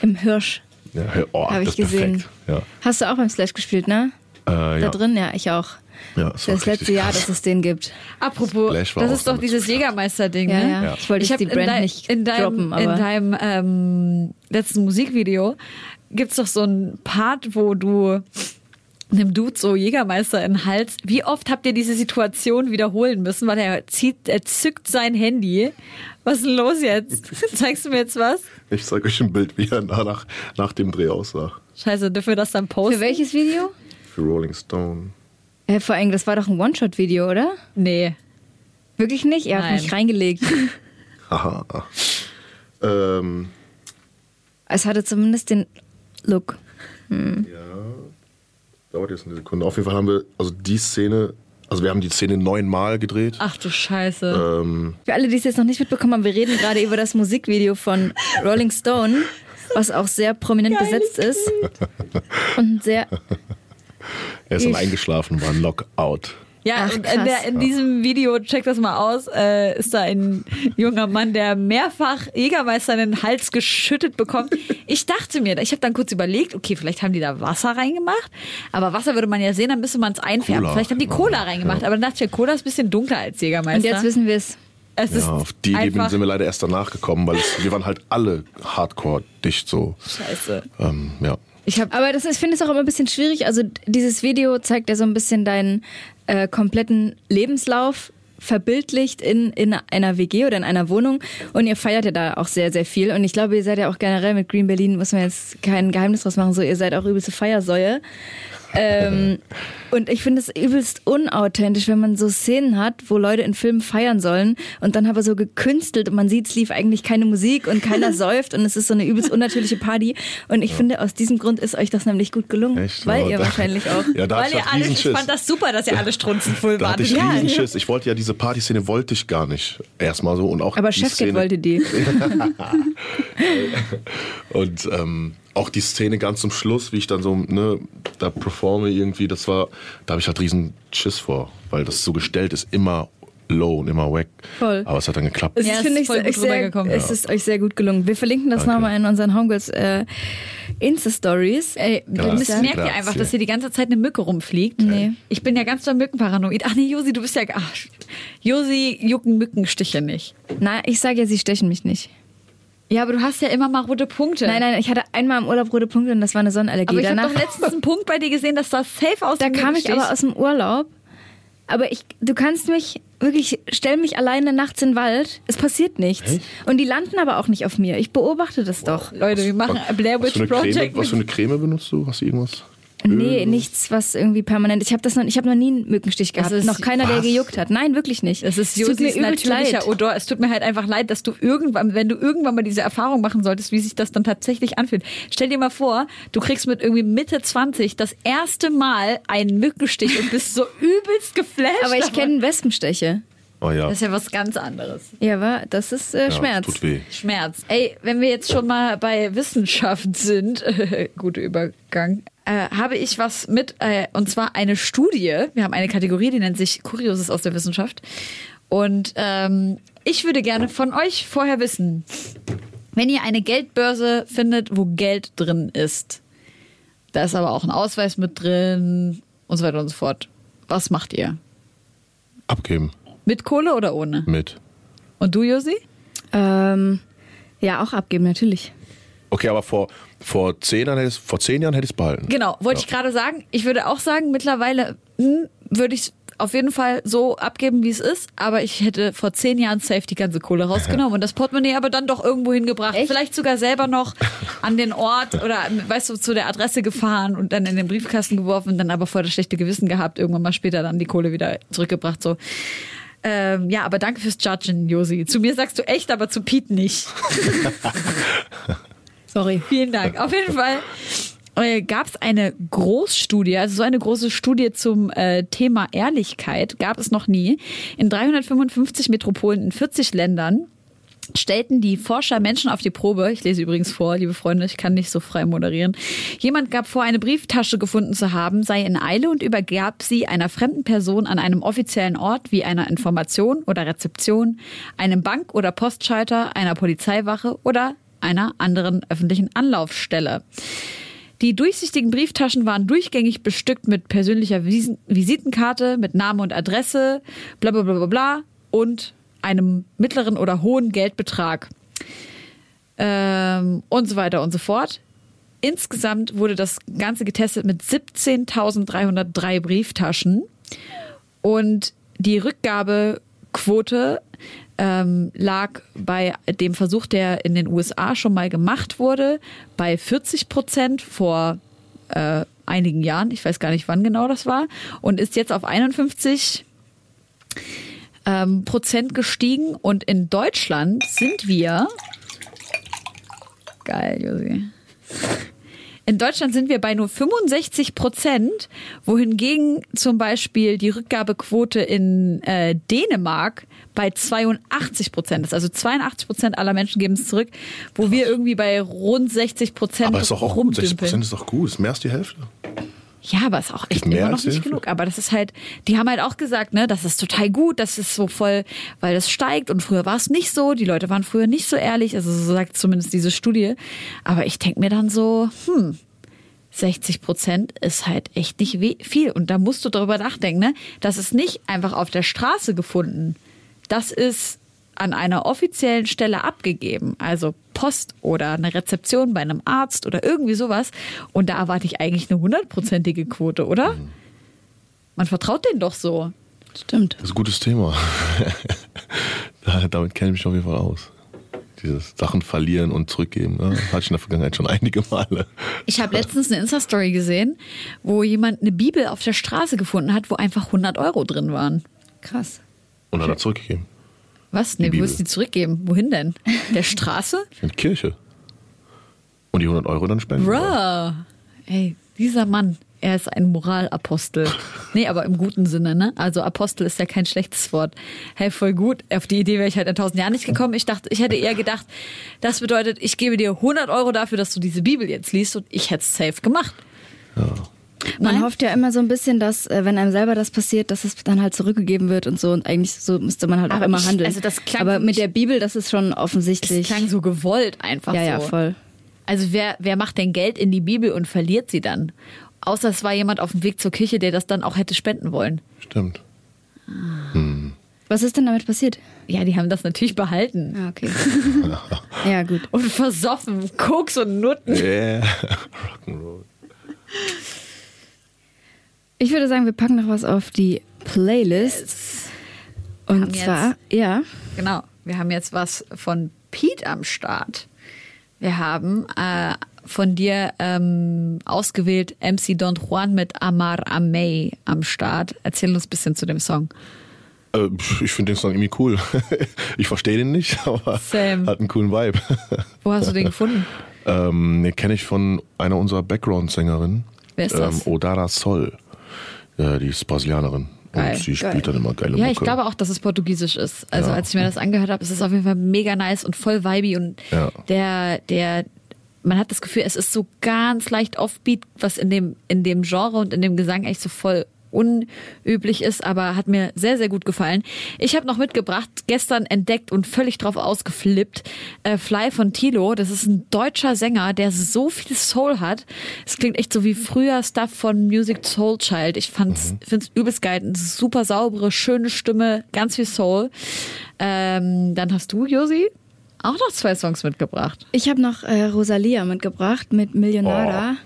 Im Hirsch. Ja, oh, Hab ich gesehen. Ja, Hast du auch beim Slash gespielt, ne? äh, Da ja. drin? Ja, ich auch. Ja, das Das letzte Jahr, dass es den gibt. Apropos, das ist doch dieses. Jägermeister-Ding, Ja, ne? ja. Ja. Ich wollte Ich habe die in, Brand dein, nicht in deinem, droppen, aber... in deinem ähm, letzten Musikvideo gibt's doch so einen Part, wo du einem Dude so Jägermeister in den Hals. Wie oft habt ihr diese Situation wiederholen müssen? Weil er zieht, er zückt sein Handy. Was ist denn los jetzt? Zeigst du mir jetzt was? Ich zeige euch ein Bild, wie er nach, nach dem Dreh aussah. Scheiße, dürfen wir das dann posten? Für welches Video? Für Rolling Stone. Äh, vor allem, das war doch ein One-Shot-Video, oder? Nee. Wirklich nicht? Habt Nein. mich reingelegt. Haha. ähm, es hatte zumindest den Look. Dauert jetzt eine Sekunde. Auf jeden Fall haben wir, also die Szene, also wir haben die Szene neunmal gedreht. Ach du Scheiße. Ähm, Für alle, die es jetzt noch nicht mitbekommen haben, wir reden gerade über das Musikvideo von Rolling Stone, was auch sehr prominent besetzt ist. Und sehr. er ist dann eingeschlafen, war ein Lockout. Ja, Ach, und in, der, in diesem Video, check das mal aus, äh, ist da ein junger Mann, der mehrfach Jägermeister in den Hals geschüttet bekommt. Ich dachte mir, ich habe dann kurz überlegt, okay, vielleicht haben die da Wasser reingemacht, aber Wasser würde man ja sehen, dann müsste man es einfärben. Cola. Vielleicht haben die Cola Ja. reingemacht, aber dann dachte ich, Cola ist ein bisschen dunkler als Jägermeister. Und jetzt wissen wir es. es ist Ja, auf die einfach sind wir leider erst danach gekommen, weil es, wir waren halt alle hardcore dicht so. scheiße. Ähm, ja. Ich habe Aber das ich finde es auch immer ein bisschen schwierig. Also dieses Video zeigt ja so ein bisschen deinen äh, kompletten Lebenslauf verbildlicht in, in einer WG oder in einer Wohnung. Und ihr feiert ja da auch sehr, sehr viel. Und ich glaube, ihr seid ja auch generell mit Green Berlin, muss man jetzt kein Geheimnis draus machen, so ihr seid auch übelste Feiersäue. Ähm, und ich finde es übelst unauthentisch, wenn man so Szenen hat, wo Leute in Filmen feiern sollen und dann aber so gekünstelt und man sieht, es lief eigentlich keine Musik und keiner säuft und es ist so eine übelst unnatürliche Party. Und ich finde, aus diesem Grund ist euch das nämlich gut gelungen. Echt? Weil Ja, ihr da- wahrscheinlich auch. Ja, da weil ihr ich alle, ich fand das super, dass ihr alle strunzenvoll wart. ich Ja, ja. Schiss. Ich wollte ja diese Partyszene wollte ich gar nicht. Erstmal so und auch Aber Szene. wollte die. Und ähm, auch die Szene ganz zum Schluss, wie ich dann so, ne, da performe irgendwie, das war, da habe ich halt riesen Schiss vor, weil das so gestellt ist, immer low und immer wack. Voll. Aber es hat dann geklappt. Es Ja, ist, es finde ich, voll gut euch sehr, rübergekommen. es ist euch sehr gut gelungen. Wir verlinken das Danke. nochmal in unseren Homegirls äh, Insta-Stories. Ey, Grazie, das merkt ihr einfach, dass hier die ganze Zeit eine Mücke rumfliegt. Nee. Ich bin ja ganz doll mückenparanoid. Ach nee, Josi, du bist ja... Ach, Josi jucken Mückenstiche nicht. Nein, ich sage ja, sie stechen mich nicht. Ja, aber du hast ja immer mal rote Punkte. Nein, nein, ich hatte einmal im Urlaub rote Punkte und das war eine Sonnenallergie. Aber ich habe doch letztens einen Punkt bei dir gesehen, dass das safe aus da kam ich aber aus dem Urlaub. Aber ich, du kannst mich wirklich, stell mich alleine nachts in den Wald. Es passiert nichts. Echt? Und die landen aber auch nicht auf mir. Ich beobachte das doch. Leute, wir machen Was- Blair was Witch eine Project. Creme, was für eine Creme benutzt du? Hast du irgendwas? Nee, Öl? nichts, was irgendwie permanent. Ich habe das noch, ich habe noch nie einen Mückenstich gehabt. ist- noch keiner, der was? gejuckt hat. Nein, wirklich nicht. das ist Es tut mir natürlicher leid. Odor. Es tut mir halt einfach leid, dass du irgendwann, wenn du irgendwann mal diese Erfahrung machen solltest, wie sich das dann tatsächlich anfühlt. Stell dir mal vor, du kriegst mit irgendwie Mitte 20 das erste Mal einen Mückenstich und bist so übelst geflasht. Aber ich kenne Wespenstiche. Oh ja. Das ist ja was ganz anderes. Ja, wa? das ist äh, ja, Schmerz. Tut weh. Schmerz. Ey, wenn wir jetzt schon mal bei Wissenschaft sind, guter Übergang, äh, habe ich was mit, äh, und zwar eine Studie. Wir haben eine Kategorie, die nennt sich Kurioses aus der Wissenschaft. Und ähm, ich würde gerne von euch vorher wissen, wenn ihr eine Geldbörse findet, wo Geld drin ist, da ist aber auch ein Ausweis mit drin und so weiter und so fort. Was macht ihr? Abgeben. Mit Kohle oder ohne? Mit. Und du, Josi? Ähm, Ja, auch abgeben, natürlich. Okay, aber vor, vor, zehn, Jahren hätte ich, vor zehn Jahren hätte ich es behalten. Genau, wollte ich gerade sagen. Ich würde auch sagen, mittlerweile hm, würde ich es auf jeden Fall so abgeben, wie es ist. Aber ich hätte vor zehn Jahren safe die ganze Kohle rausgenommen und das Portemonnaie aber dann doch irgendwo hingebracht. Echt? Vielleicht sogar selber noch an den Ort oder, weißt du, zu der Adresse gefahren und dann in den Briefkasten geworfen, dann aber voll das schlechte Gewissen gehabt. Irgendwann mal später dann die Kohle wieder zurückgebracht. So. Ähm, ja, aber danke fürs Judgen, Josi. Zu mir sagst du echt, aber zu Pete nicht. Sorry. Vielen Dank. Auf jeden Fall äh, gab es eine Großstudie, also so eine große Studie zum äh, Thema Ehrlichkeit gab es noch nie. In 355 Metropolen in 40 Ländern stellten die Forscher Menschen auf die Probe. Ich lese übrigens vor, liebe Freunde, ich kann nicht so frei moderieren. Jemand gab vor, eine Brieftasche gefunden zu haben, sei in Eile und übergab sie einer fremden Person an einem offiziellen Ort wie einer Information oder Rezeption, einem Bank- oder Postschalter, einer Polizeiwache oder einer anderen öffentlichen Anlaufstelle. Die durchsichtigen Brieftaschen waren durchgängig bestückt mit persönlicher Visi- Visitenkarte, mit Name und Adresse, bla bla bla bla bla und einem mittleren oder hohen Geldbetrag. Ähm, und so weiter und so fort. Insgesamt wurde das Ganze getestet mit 17.303 Brieftaschen und die Rückgabequote ähm, lag bei dem Versuch, der in den USA schon mal gemacht wurde, bei 40 Prozent vor äh, einigen Jahren. Ich weiß gar nicht, wann genau das war. Und ist jetzt auf 51 ähm, Prozent gestiegen. Und in Deutschland sind wir. Geil, Josi. In Deutschland sind wir bei nur 65 Prozent, wohingegen zum Beispiel die Rückgabequote in äh, Dänemark bei 82 Prozent ist. Also 82 Prozent aller Menschen geben es zurück, wo wir irgendwie bei rund 60 Prozent Aber ist doch auch gut. 60 rumdümpeln. Prozent ist doch gut. Ist mehr als die Hälfte. Ja, aber ist auch echt Gibt immer noch nicht Hälfte? genug. Aber das ist halt, die haben halt auch gesagt, ne, das ist total gut, das ist so voll, weil das steigt und früher war es nicht so, die Leute waren früher nicht so ehrlich, also so sagt zumindest diese Studie. Aber ich denk mir dann so, hm, 60 Prozent ist halt echt nicht viel. Und da musst du darüber nachdenken, ne? Das ist nicht einfach auf der Straße gefunden. Das ist an einer offiziellen Stelle abgegeben. Also Post oder eine Rezeption bei einem Arzt oder irgendwie sowas. Und da erwarte ich eigentlich eine hundertprozentige Quote, oder? Man vertraut denen doch so. Stimmt. Das ist ein gutes Thema. Da- Damit kenne ich mich auf jeden Fall aus. Dieses Sachen verlieren und zurückgeben. Ne? Hatte ich in der Vergangenheit schon einige Male. Ich habe letztens eine Insta-Story gesehen, wo jemand eine Bibel auf der Straße gefunden hat, wo einfach 100 Euro drin waren. Krass. Und hat er zurückgegeben. Was? Nee, wo Bibel. ist die zurückgeben? Wohin denn? Der Straße? In die Kirche. Und die 100 Euro dann spenden. Bruh. Ey, dieser Mann, er ist ein Moralapostel. Nee, aber im guten Sinne, ne? Also Apostel ist ja kein schlechtes Wort. Hey, voll gut. Auf die Idee wäre ich halt in tausend Jahren nicht gekommen. Ich dachte, ich hätte eher gedacht, das bedeutet, ich gebe dir 100 Euro dafür, dass du diese Bibel jetzt liest und ich hätte es safe gemacht. Man Nein? hofft ja immer so ein bisschen, dass, äh, wenn einem selber das passiert, dass es dann halt zurückgegeben wird und so. Und eigentlich so müsste man halt Aber auch immer ich- handeln. also das klang Aber mit der Bibel, das ist schon offensichtlich. klang so gewollt einfach ja, so. ja, voll. Also wer, wer macht denn Geld in die Bibel und verliert sie dann? Außer es war jemand auf dem Weg zur Kirche, der das dann auch hätte spenden wollen. Stimmt. Was ist denn damit passiert? Ja, die haben das natürlich behalten. Ah, okay. ja, gut. Und versoffen, Koks und Nutten. Yeah. Rock'n'Roll. Ich würde sagen, wir packen noch was auf die Playlist. haben Und jetzt- zwar, ja, Genau, wir haben jetzt was von Pete am Start. Wir haben äh, von dir ähm, ausgewählt MC Don Juan mit Amar Amey am Start. Erzähl uns ein bisschen zu dem Song. Äh, ich finde den Song irgendwie cool. Ich verstehe den nicht, aber Same. hat einen coolen Vibe. Wo hast du den gefunden? Ähm, den kenne ich von einer unserer Background-Sängerinnen. Wer ist das? Ähm, Odara Sol. Ja, die ist Brasilianerin. Geil. Und sie spielt Geil. dann immer geile Ja, Mucke. ich glaube auch, dass es portugiesisch ist. Also Ja. als ich mir das angehört habe, ist es auf jeden Fall mega nice und voll vibey und Ja. der, der, man hat das Gefühl, es ist so ganz leicht offbeat, was in dem, in dem Genre und in dem Gesang echt so voll unüblich ist, aber hat mir sehr, sehr gut gefallen. Ich habe noch mitgebracht, gestern entdeckt und völlig drauf ausgeflippt, äh, Fly von Tilo. Das ist ein deutscher Sänger, der so viel Soul hat. Es klingt echt so wie früher Stuff von Music Soul Child. Ich fand's, find's übelst geil. Eine super saubere, schöne Stimme, ganz viel Soul. Ähm, dann hast du, Josi, auch noch zwei Songs mitgebracht. Ich habe noch äh, Rosalia mitgebracht mit Millionada.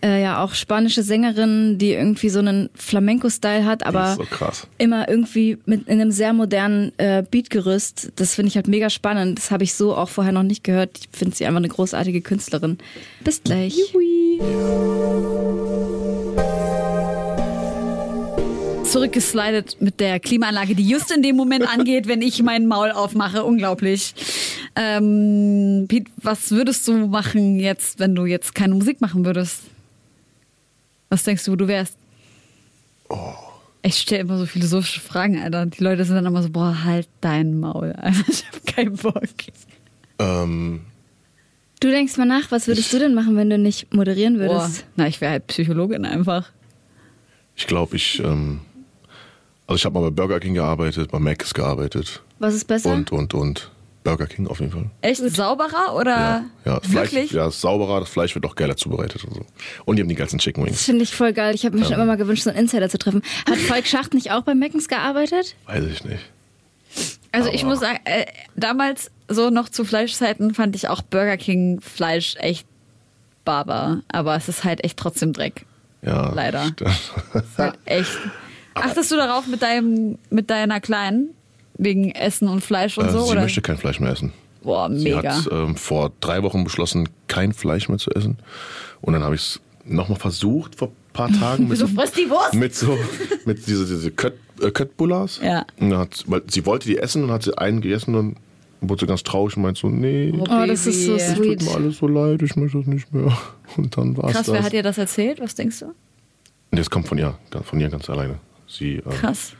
Äh, ja, auch spanische Sängerin, die irgendwie so einen Flamenco-Style hat, aber so krass. immer irgendwie mit in einem sehr modernen äh, Beatgerüst. Das finde ich halt mega spannend. Das habe ich so auch vorher noch nicht gehört. Ich finde sie einfach eine großartige Künstlerin. Bis gleich. Zurückgeslidet mit der Klimaanlage, die just in dem Moment angeht, wenn ich mein Maul aufmache. Unglaublich. Ähm, Piet, was würdest du machen jetzt, wenn du jetzt keine Musik machen würdest? Was denkst du, wo du wärst? Oh. Ich stelle immer so philosophische Fragen, Alter. Die Leute sind dann immer so, boah, halt dein Maul. Alter. Ich hab keinen Bock. Ähm, Du denkst mal nach, was würdest du denn machen, wenn du nicht moderieren Boah. würdest? Na, ich wäre halt Psychologin einfach. ich glaube, ich, ähm, also ich habe mal bei Burger King gearbeitet, bei Mac's gearbeitet Was ist besser? und, und, und. Burger King auf jeden Fall. Echt sauberer oder Ja, ja das Fleisch, wirklich? ja, es ist sauberer, das Fleisch wird auch geiler zubereitet und so. Und die haben die ganzen Chicken Das Wings. finde ich voll geil. Ich habe mir schon immer mal gewünscht, so einen Insider zu treffen. Hat Volk Schacht nicht auch bei Meckens gearbeitet? Weiß ich nicht. Also ich Aber- muss sagen, äh, damals so noch zu Fleischzeiten fand ich auch Burger King Fleisch echt barbar. Aber es ist halt echt trotzdem Dreck. Ja, Leider. stimmt. Ist halt echt. Achtest du darauf mit deinem, mit deiner Kleinen? Wegen Essen und Fleisch und Äh, so? sie oder? möchte kein Fleisch mehr essen. Boah, Sie mega. hat ähm, vor drei Wochen beschlossen, kein Fleisch mehr zu essen. Und dann habe ich es nochmal versucht vor ein paar Tagen mit, Wieso frisst die Wurst? mit so mit diese, diese Kött, äh, Köttbullas. Ja. Und hat, weil sie wollte die essen und hat sie einen gegessen und wurde so ganz traurig und meinte so, nee, Oh, Oh, das ist so es tut sweet. mir alles so leid, ich möchte das nicht mehr. Und dann war es Krass, das. wer hat dir das erzählt? Was denkst du? Das kommt von ihr, von ihr ganz alleine. Sie, äh, Krass.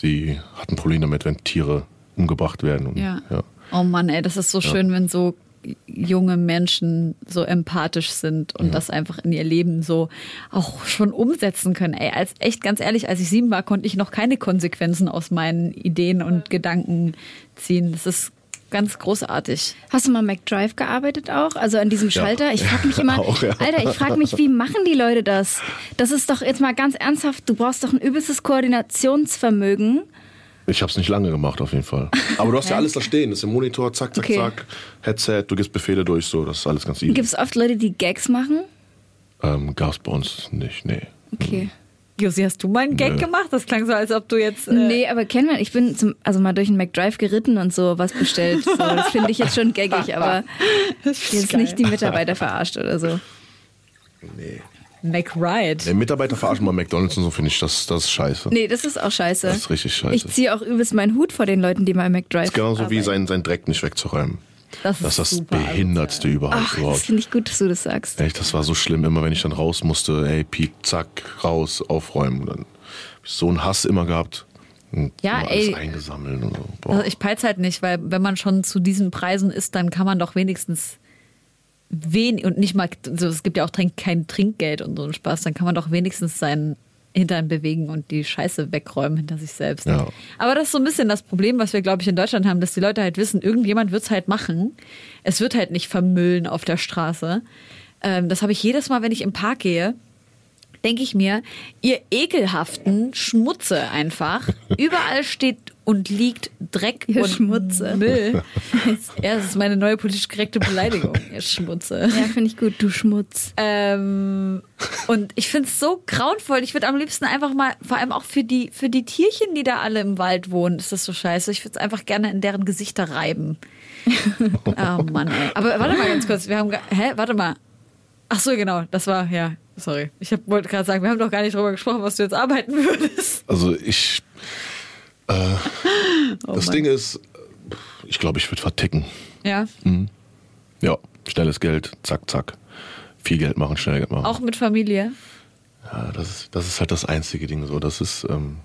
Sie hat ein Problem damit, wenn Tiere umgebracht werden. Und, Ja. ja. Oh Mann, ey, das ist so schön, wenn so junge Menschen so empathisch sind und das einfach in ihr Leben so auch schon umsetzen können. Ey, als echt ganz ehrlich, als ich sieben war, konnte ich noch keine Konsequenzen aus meinen Ideen und Gedanken ziehen. Das ist ganz großartig. Hast du mal McDrive gearbeitet auch? Also an diesem Schalter? Ich frage mich immer, Auch, ja. Alter, ich frage mich, wie machen die Leute das? Das ist doch jetzt mal ganz ernsthaft, du brauchst doch ein übelstes Koordinationsvermögen. Ich habe es nicht lange gemacht, auf jeden Fall. Aber du hast ja alles da stehen. Das ist im Monitor, zack, zack, Okay. zack. Headset, du gibst Befehle durch, so, das ist alles ganz easy. Gibt es oft Leute, die Gags machen? Ähm, Gab's bei uns nicht, nee. Okay. Josi, hast du mal einen Gag Nö. gemacht? Das klang so, als ob du jetzt. Äh, Nee, aber kennen wir, ich bin zum, also mal durch einen McDrive geritten und so was bestellt. So, das finde ich jetzt schon gaggig, aber jetzt nicht die Mitarbeiter verarscht oder so. Nee. McRide. Der Mitarbeiter verarschen bei McDonalds und so, finde ich, das, das ist scheiße. Nee, das ist auch scheiße. Das ist richtig scheiße. Ich ziehe auch übelst meinen Hut vor den Leuten, die mal McDrive Das ist genauso wie arbeiten. sein, sein Dreck nicht wegzuräumen. Das ist, Das ist das super Behindertste überhaupt. Ach, das finde ich gut, dass du das sagst. Echt, das war so schlimm, immer wenn ich dann raus musste, ey, Piep, zack, raus, aufräumen. Dann so einen Hass immer gehabt. Und Ja, ey. eingesammelt und so. Boah. Also ich peil's halt nicht, weil wenn man schon zu diesen Preisen ist, dann kann man doch wenigstens wen und nicht mal, so, es gibt ja auch kein Trinkgeld und so einen Spaß, dann kann man doch wenigstens seinen Hintern bewegen und die Scheiße wegräumen hinter sich selbst. Ja. Aber das ist so ein bisschen das Problem, was wir, glaube ich, in Deutschland haben, dass die Leute halt wissen, irgendjemand wird's halt machen. Es wird halt nicht vermüllen auf der Straße. Ähm, das habe ich jedes Mal, wenn ich im Park gehe, denke ich mir, ihr ekelhaften Schmutze einfach. Überall steht und liegt Dreck Ihr und Schmutze. Müll. ja, das ist meine neue politisch korrekte Beleidigung, ihr Schmutze. Ja, finde ich gut, du Schmutz. Ähm, und ich finde es so grauenvoll. Ich würde am liebsten einfach mal, vor allem auch für die, für die Tierchen, die da alle im Wald wohnen, ist das so scheiße. Ich würde es einfach gerne in deren Gesichter reiben. oh Mann, ey. Aber warte mal ganz kurz. Wir haben, ge- hä, warte mal. Ach so, genau. Das war, ja, sorry. Ich hab- wollte gerade sagen, wir haben doch gar nicht drüber gesprochen, was du jetzt arbeiten würdest. Also ich. Äh, Oh das Ding ist, ich glaube, ich würde verticken. Ja, Ja, schnelles Geld, zack, zack. Viel Geld machen, schnell Geld machen. auch mit Familie. Ja, das ist, das ist halt das einzige Ding so. Das ist, ähm,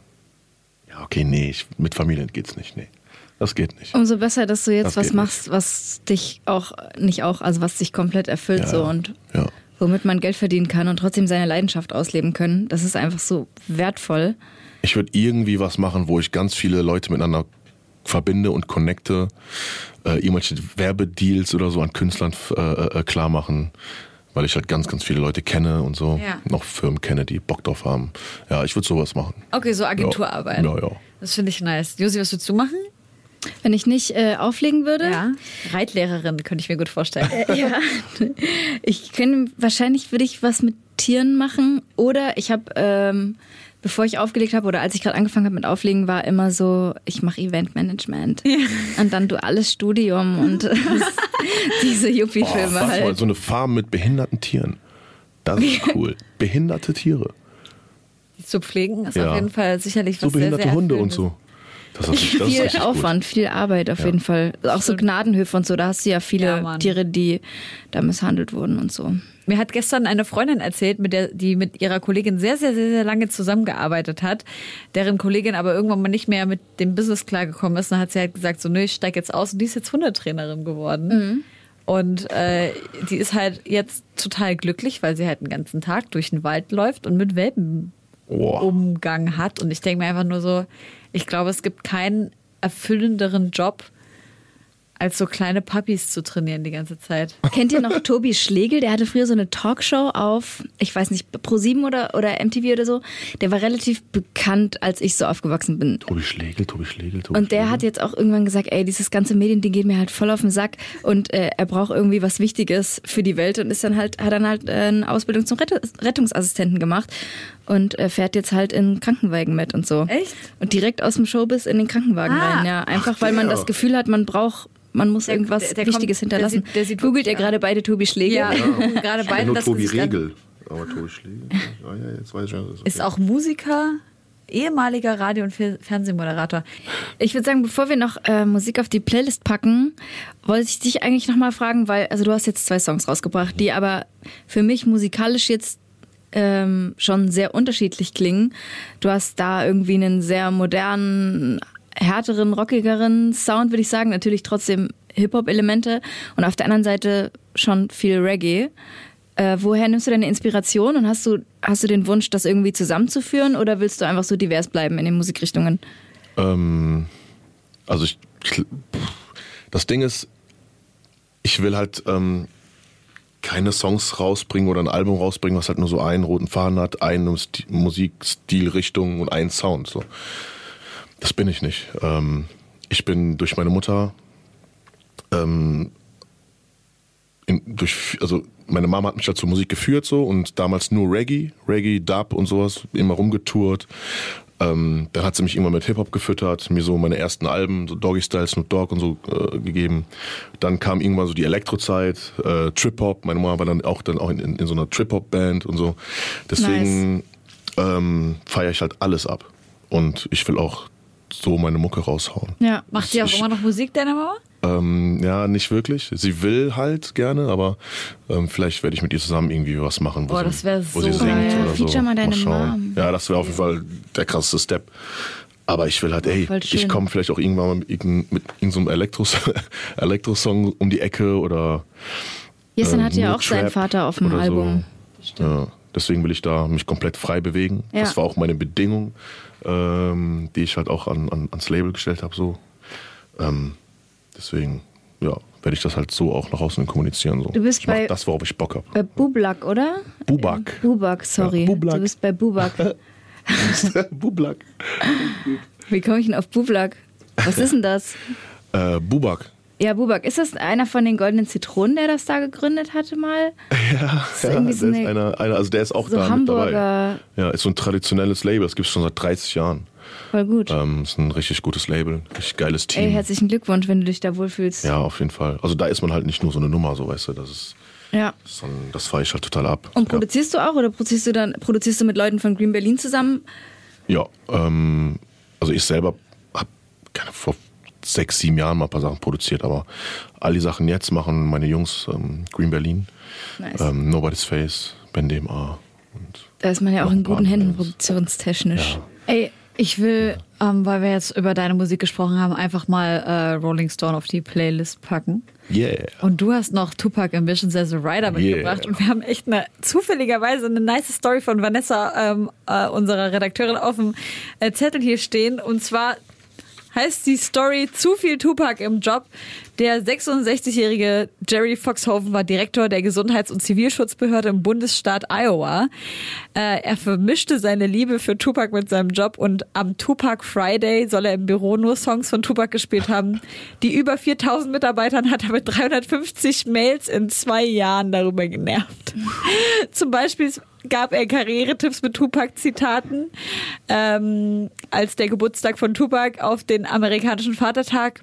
ja, okay, nee, ich, mit Familien geht's nicht, nee. Das geht nicht. Umso besser, dass du jetzt Das was machst, was dich auch, nicht auch, also was dich komplett erfüllt Ja, so und ja. Womit man Geld verdienen kann und trotzdem seine Leidenschaft ausleben können. Das ist einfach so wertvoll. Ich würde irgendwie was machen, wo ich ganz viele Leute miteinander verbinde und connecte, äh, irgendwelche Werbedeals oder so an Künstlern äh, äh, klar machen, weil ich halt ganz, ganz viele Leute kenne und so, Ja. noch Firmen kenne, die Bock drauf haben. Ja, ich würde sowas machen. Okay, so Agenturarbeit. Ja, ja. Das finde ich nice. Josi, was würdest du machen? Wenn ich nicht äh, auflegen würde. Ja. Reitlehrerin könnte ich mir gut vorstellen. Äh, ja. Ich könnte, wahrscheinlich würde ich was mit Tieren machen. Oder ich habe, ähm, bevor ich aufgelegt habe oder als ich gerade angefangen habe mit Auflegen, war immer so, ich mache Eventmanagement. Ja. Und dann duales Studium und diese Yuppie-Filme oh, halt. Mal, so eine Farm mit behinderten Tieren. Das ist cool. Behinderte Tiere. Die zu pflegen ist Ja. auf jeden Fall sicherlich was So behinderte sehr, sehr Hunde und so. Das ist, das ist viel richtig Aufwand, viel Arbeit auf Ja. jeden Fall. Auch so Gnadenhöfe und so, da hast du ja viele Ja. Tiere, die da misshandelt wurden und so. Mir hat gestern eine Freundin erzählt, mit der, die mit ihrer Kollegin sehr, sehr, sehr, sehr lange zusammengearbeitet hat, deren Kollegin aber irgendwann mal nicht mehr mit dem Business klargekommen ist. Dann hat sie halt gesagt, so, nö, ich steig jetzt aus und die ist jetzt Hundetrainerin geworden. Und äh, die ist halt jetzt total glücklich, weil sie halt den ganzen Tag durch den Wald läuft und mit Welpen Boah. Umgang hat. Und ich denke mir einfach nur so, ich glaube, es gibt keinen erfüllenderen Job, als so kleine Puppies zu trainieren die ganze Zeit. Kennt ihr noch Tobi Schlegel? Der hatte früher so eine Talkshow auf, ich weiß nicht, Pro7 oder, oder MTV oder so. Der war relativ bekannt, als ich so aufgewachsen bin. Tobi Schlegel, Tobi Schlegel, Tobi Und der Schlegel. hat jetzt auch irgendwann gesagt, ey, dieses ganze Mediending geht mir halt voll auf den Sack und äh, er braucht irgendwie was Wichtiges für die Welt und ist dann halt, hat dann halt äh, eine Ausbildung zum Rett Rettungsassistenten gemacht und äh, fährt jetzt halt in Krankenwagen mit und so. Echt? Und direkt aus dem Showbiz in den Krankenwagen Ah. rein, ja. Einfach weil man der. das Gefühl hat, man braucht, man muss Der- irgendwas der- der Wichtiges kommt- der hinterlassen. sieht- der sieht Googelt ihr gerade beide Tobi Schlegel? Ja, gerade Ich kenn beiden nur das Tobi Regel. Aber Tobi Schlegel. Ah, ja, jetzt weiß ich schon. Ist okay. auch Musiker, ehemaliger Radio- und Fer- Fernsehmoderator. Ich würde sagen, bevor wir noch äh, Musik auf die Playlist packen, wollte ich dich eigentlich nochmal fragen, weil, also du hast jetzt zwei Songs rausgebracht, die aber für mich musikalisch jetzt ähm, schon sehr unterschiedlich klingen. Du hast da irgendwie einen sehr modernen, härteren, rockigeren Sound, würde ich sagen. Natürlich trotzdem Hip-Hop-Elemente und auf der anderen Seite schon viel Reggae. Äh, woher nimmst du deine Inspiration und hast du, hast du den Wunsch, das irgendwie zusammenzuführen oder willst du einfach so divers bleiben in den Musikrichtungen? Ähm, also ich, das Ding ist, ich will halt ähm, keine Songs rausbringen oder ein Album rausbringen, was halt nur so einen roten Faden hat, eine Sti Musikstilrichtung und einen Sound. So. Das bin ich nicht. Ähm, ich bin durch meine Mutter ähm, in, durch, also meine Mama hat mich zur Musik geführt so und damals nur Reggae, Reggae, Dub und sowas, immer rumgetourt. Ähm, dann hat sie mich irgendwann mit Hip-Hop gefüttert, mir so meine ersten Alben, so Doggy Style, Snoop Dogg und so äh, gegeben. Dann kam irgendwann so die Elektrozeit, äh, Trip-Hop. Meine Mama war dann auch, dann auch in, in, in so einer Trip-Hop-Band und so. Deswegen ähm, feiere ich halt alles ab. Und ich will auch so meine Mucke raushauen. Ja. Macht sie auch Ich- immer noch Musik, deine Mama? Ähm, ja, nicht wirklich. Sie will halt gerne, aber ähm, vielleicht werde ich mit ihr zusammen irgendwie was machen, wo, Boah, sie, das wo so sie singt geil. oder so. Feature mal deine schauen. Mom. Ja, das wäre auf jeden Fall der krasseste Step. Aber ich will halt, ey, ich komme vielleicht auch irgendwann mal mit, irgendein- mit irgendeinem Elektros Elektrosong um die Ecke oder Jessin ähm, hat ja nur auch seinen Trap Vater auf dem Album. So. Ja, deswegen will ich da mich komplett frei bewegen. Ja. Das war auch meine Bedingung, ähm, die ich halt auch an, an, ans Label gestellt habe. So. Ähm, deswegen, ja, werde ich das halt so auch nach außen kommunizieren. So. Du bist ich bei- das, worauf ich Bock habe. Bei Bublak, oder? Bubak. Bubak, sorry. Ja, Bublak. Du bist bei Bubak. Bublak. Wie komme ich denn auf Bublak? Was ist denn das? Äh, Bubak. Ja, Bubak. Ist das einer von den goldenen Zitronen, der das da gegründet hatte mal? Ja, ist ja der ist eine- einer, einer, also der ist auch So da mit dabei. Hamburger, Ja, ist so ein traditionelles Label, das gibt es schon seit 30 Jahren. voll gut. Ähm, ist ein richtig gutes Label, richtig geiles Team. Ey, herzlichen Glückwunsch, wenn du dich da wohlfühlst. Ja, auf jeden Fall. Also da ist man halt nicht nur so eine Nummer, so weißt du, das ist, Ja. ein- das fahre ich halt total ab. Und produzierst du auch oder produzierst du dann produzierst du mit Leuten von Green Berlin zusammen? Ja, ähm, also ich selber habe keine vor sechs, sieben Jahren mal ein paar Sachen produziert, aber all die Sachen jetzt machen meine Jungs ähm, Green Berlin, Nice. ähm, Nobody's Face, Ben DMA und Da ist man ja auch in guten Händen produktionstechnisch. Ey, ich will, ähm, weil wir jetzt über deine Musik gesprochen haben, einfach mal äh, Rolling Stone auf die Playlist packen. Yeah. Und du hast noch Tupac Ambitions as a Rider mitgebracht. Yeah. Und wir haben echt eine zufälligerweise eine nice Story von Vanessa, ähm, äh, unserer Redakteurin, auf dem äh, Zettel hier stehen. Und zwar heißt die Story Zu viel Tupac im Job. Der 66-jährige Jerry Foxhoven war Direktor der Gesundheits- und Zivilschutzbehörde im Bundesstaat Iowa. Äh, er vermischte seine Liebe für Tupac mit seinem Job und am Tupac Friday soll er im Büro nur Songs von Tupac gespielt haben. Die über 4000 Mitarbeitern hat er mit 350 Mails in zwei Jahren darüber genervt. Zum Beispiel gab er Karrieretipps mit Tupac-Zitaten, ähm, als der Geburtstag von Tupac auf den amerikanischen Vatertag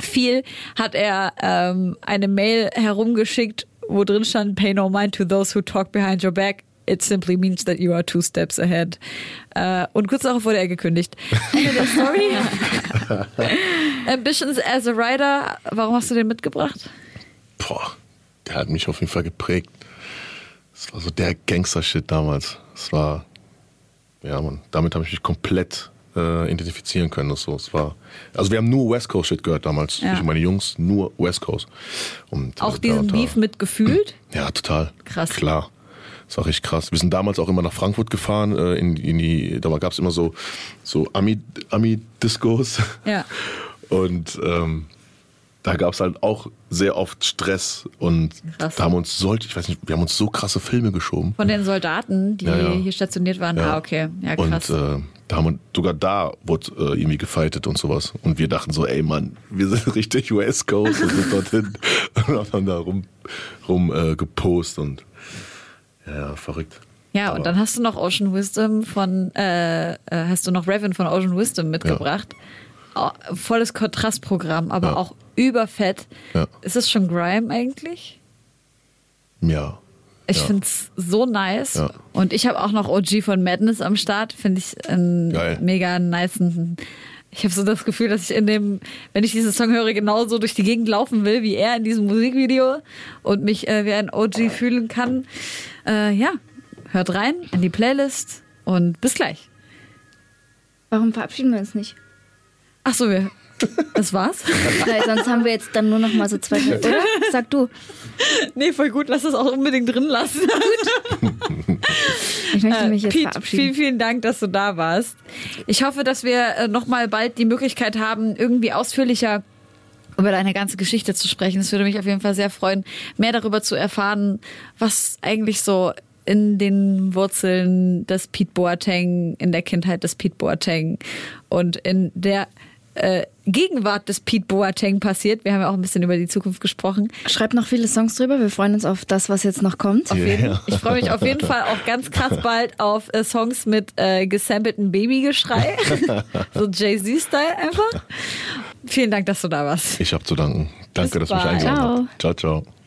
fiel, hat er ähm, eine Mail herumgeschickt, wo drin stand, pay no mind to those who talk behind your back. It simply means that you are two steps ahead. Äh, und kurz darauf wurde er gekündigt. Ende der Story. Ambitions as a Writer. Warum hast du den mitgebracht? Boah, der hat mich auf jeden Fall geprägt. Das war so der Gangster-Shit damals. Das war, ja, man, damit habe ich mich komplett äh, identifizieren können. Das so, es war, also wir haben nur West Coast Shit gehört damals. Ja. Ich meine Jungs, nur West Coast. Und, Auch äh, diesen da, Beef mitgefühlt? Ja, total. Krass. Klar. Das war richtig krass. Wir sind damals auch immer nach Frankfurt gefahren, äh, in, in die, da gab es immer so, so Ami- Ami-Discos. Ja. Und ähm, da gab es halt auch sehr oft Stress und Krass. da haben uns solche, ich weiß nicht, wir haben uns so krasse Filme geschoben. Von den Soldaten, die Ja, ja. hier stationiert waren. Ja. Ah, okay. Ja, und krass. äh, da haben wir, sogar da wurde äh, irgendwie gefightet und sowas. Und wir dachten so, ey Mann, wir sind richtig West Coast und sind dorthin und haben da rum, rum äh, gepost und ja, verrückt. Ja, und Aber- dann hast du noch Ocean Wisdom von, äh, äh, hast du noch Revan von Ocean Wisdom mitgebracht. Volles Kontrastprogramm, aber Ja. auch überfett. Ja. Ist es schon Grime eigentlich? Ja. Ich ja. find's so nice. Ja. Und ich habe auch noch OG von Madness am Start. Finde ich einen Geil. mega nice. Ich habe so das Gefühl, dass ich in dem, wenn ich diesen Song höre, genauso durch die Gegend laufen will, wie er in diesem Musikvideo und mich äh, wie ein OG fühlen kann. Äh, ja, hört rein in die Playlist und bis gleich. Warum verabschieden wir uns nicht? Ach so, wir, das war's? Weil sonst haben wir jetzt dann nur noch mal so zwei, oder? Sag du. nee, voll gut. Lass das auch unbedingt drin lassen. Ich möchte mich jetzt Pete, vielen, verabschieden. vielen Dank, dass du da warst. Ich hoffe, dass wir äh, noch mal bald die Möglichkeit haben, irgendwie ausführlicher über deine ganze Geschichte zu sprechen. Es würde mich auf jeden Fall sehr freuen, mehr darüber zu erfahren, was eigentlich so in den Wurzeln des Pete Boateng, in der Kindheit des Pete Boateng und in der äh, Gegenwart des Pete Boateng passiert. Wir haben ja auch ein bisschen über die Zukunft gesprochen. Schreibt noch viele Songs drüber. Wir freuen uns auf das, was jetzt noch kommt. Auf jeden, Ja. Ich freue mich auf jeden Fall auch ganz krass bald auf äh, Songs mit äh, gesampeltem Babygeschrei. so Jay-Z-Style einfach. Vielen Dank, dass du da warst. Ich habe zu danken. Danke, Bis dass du mich eingeladen habt. Ciao, ciao.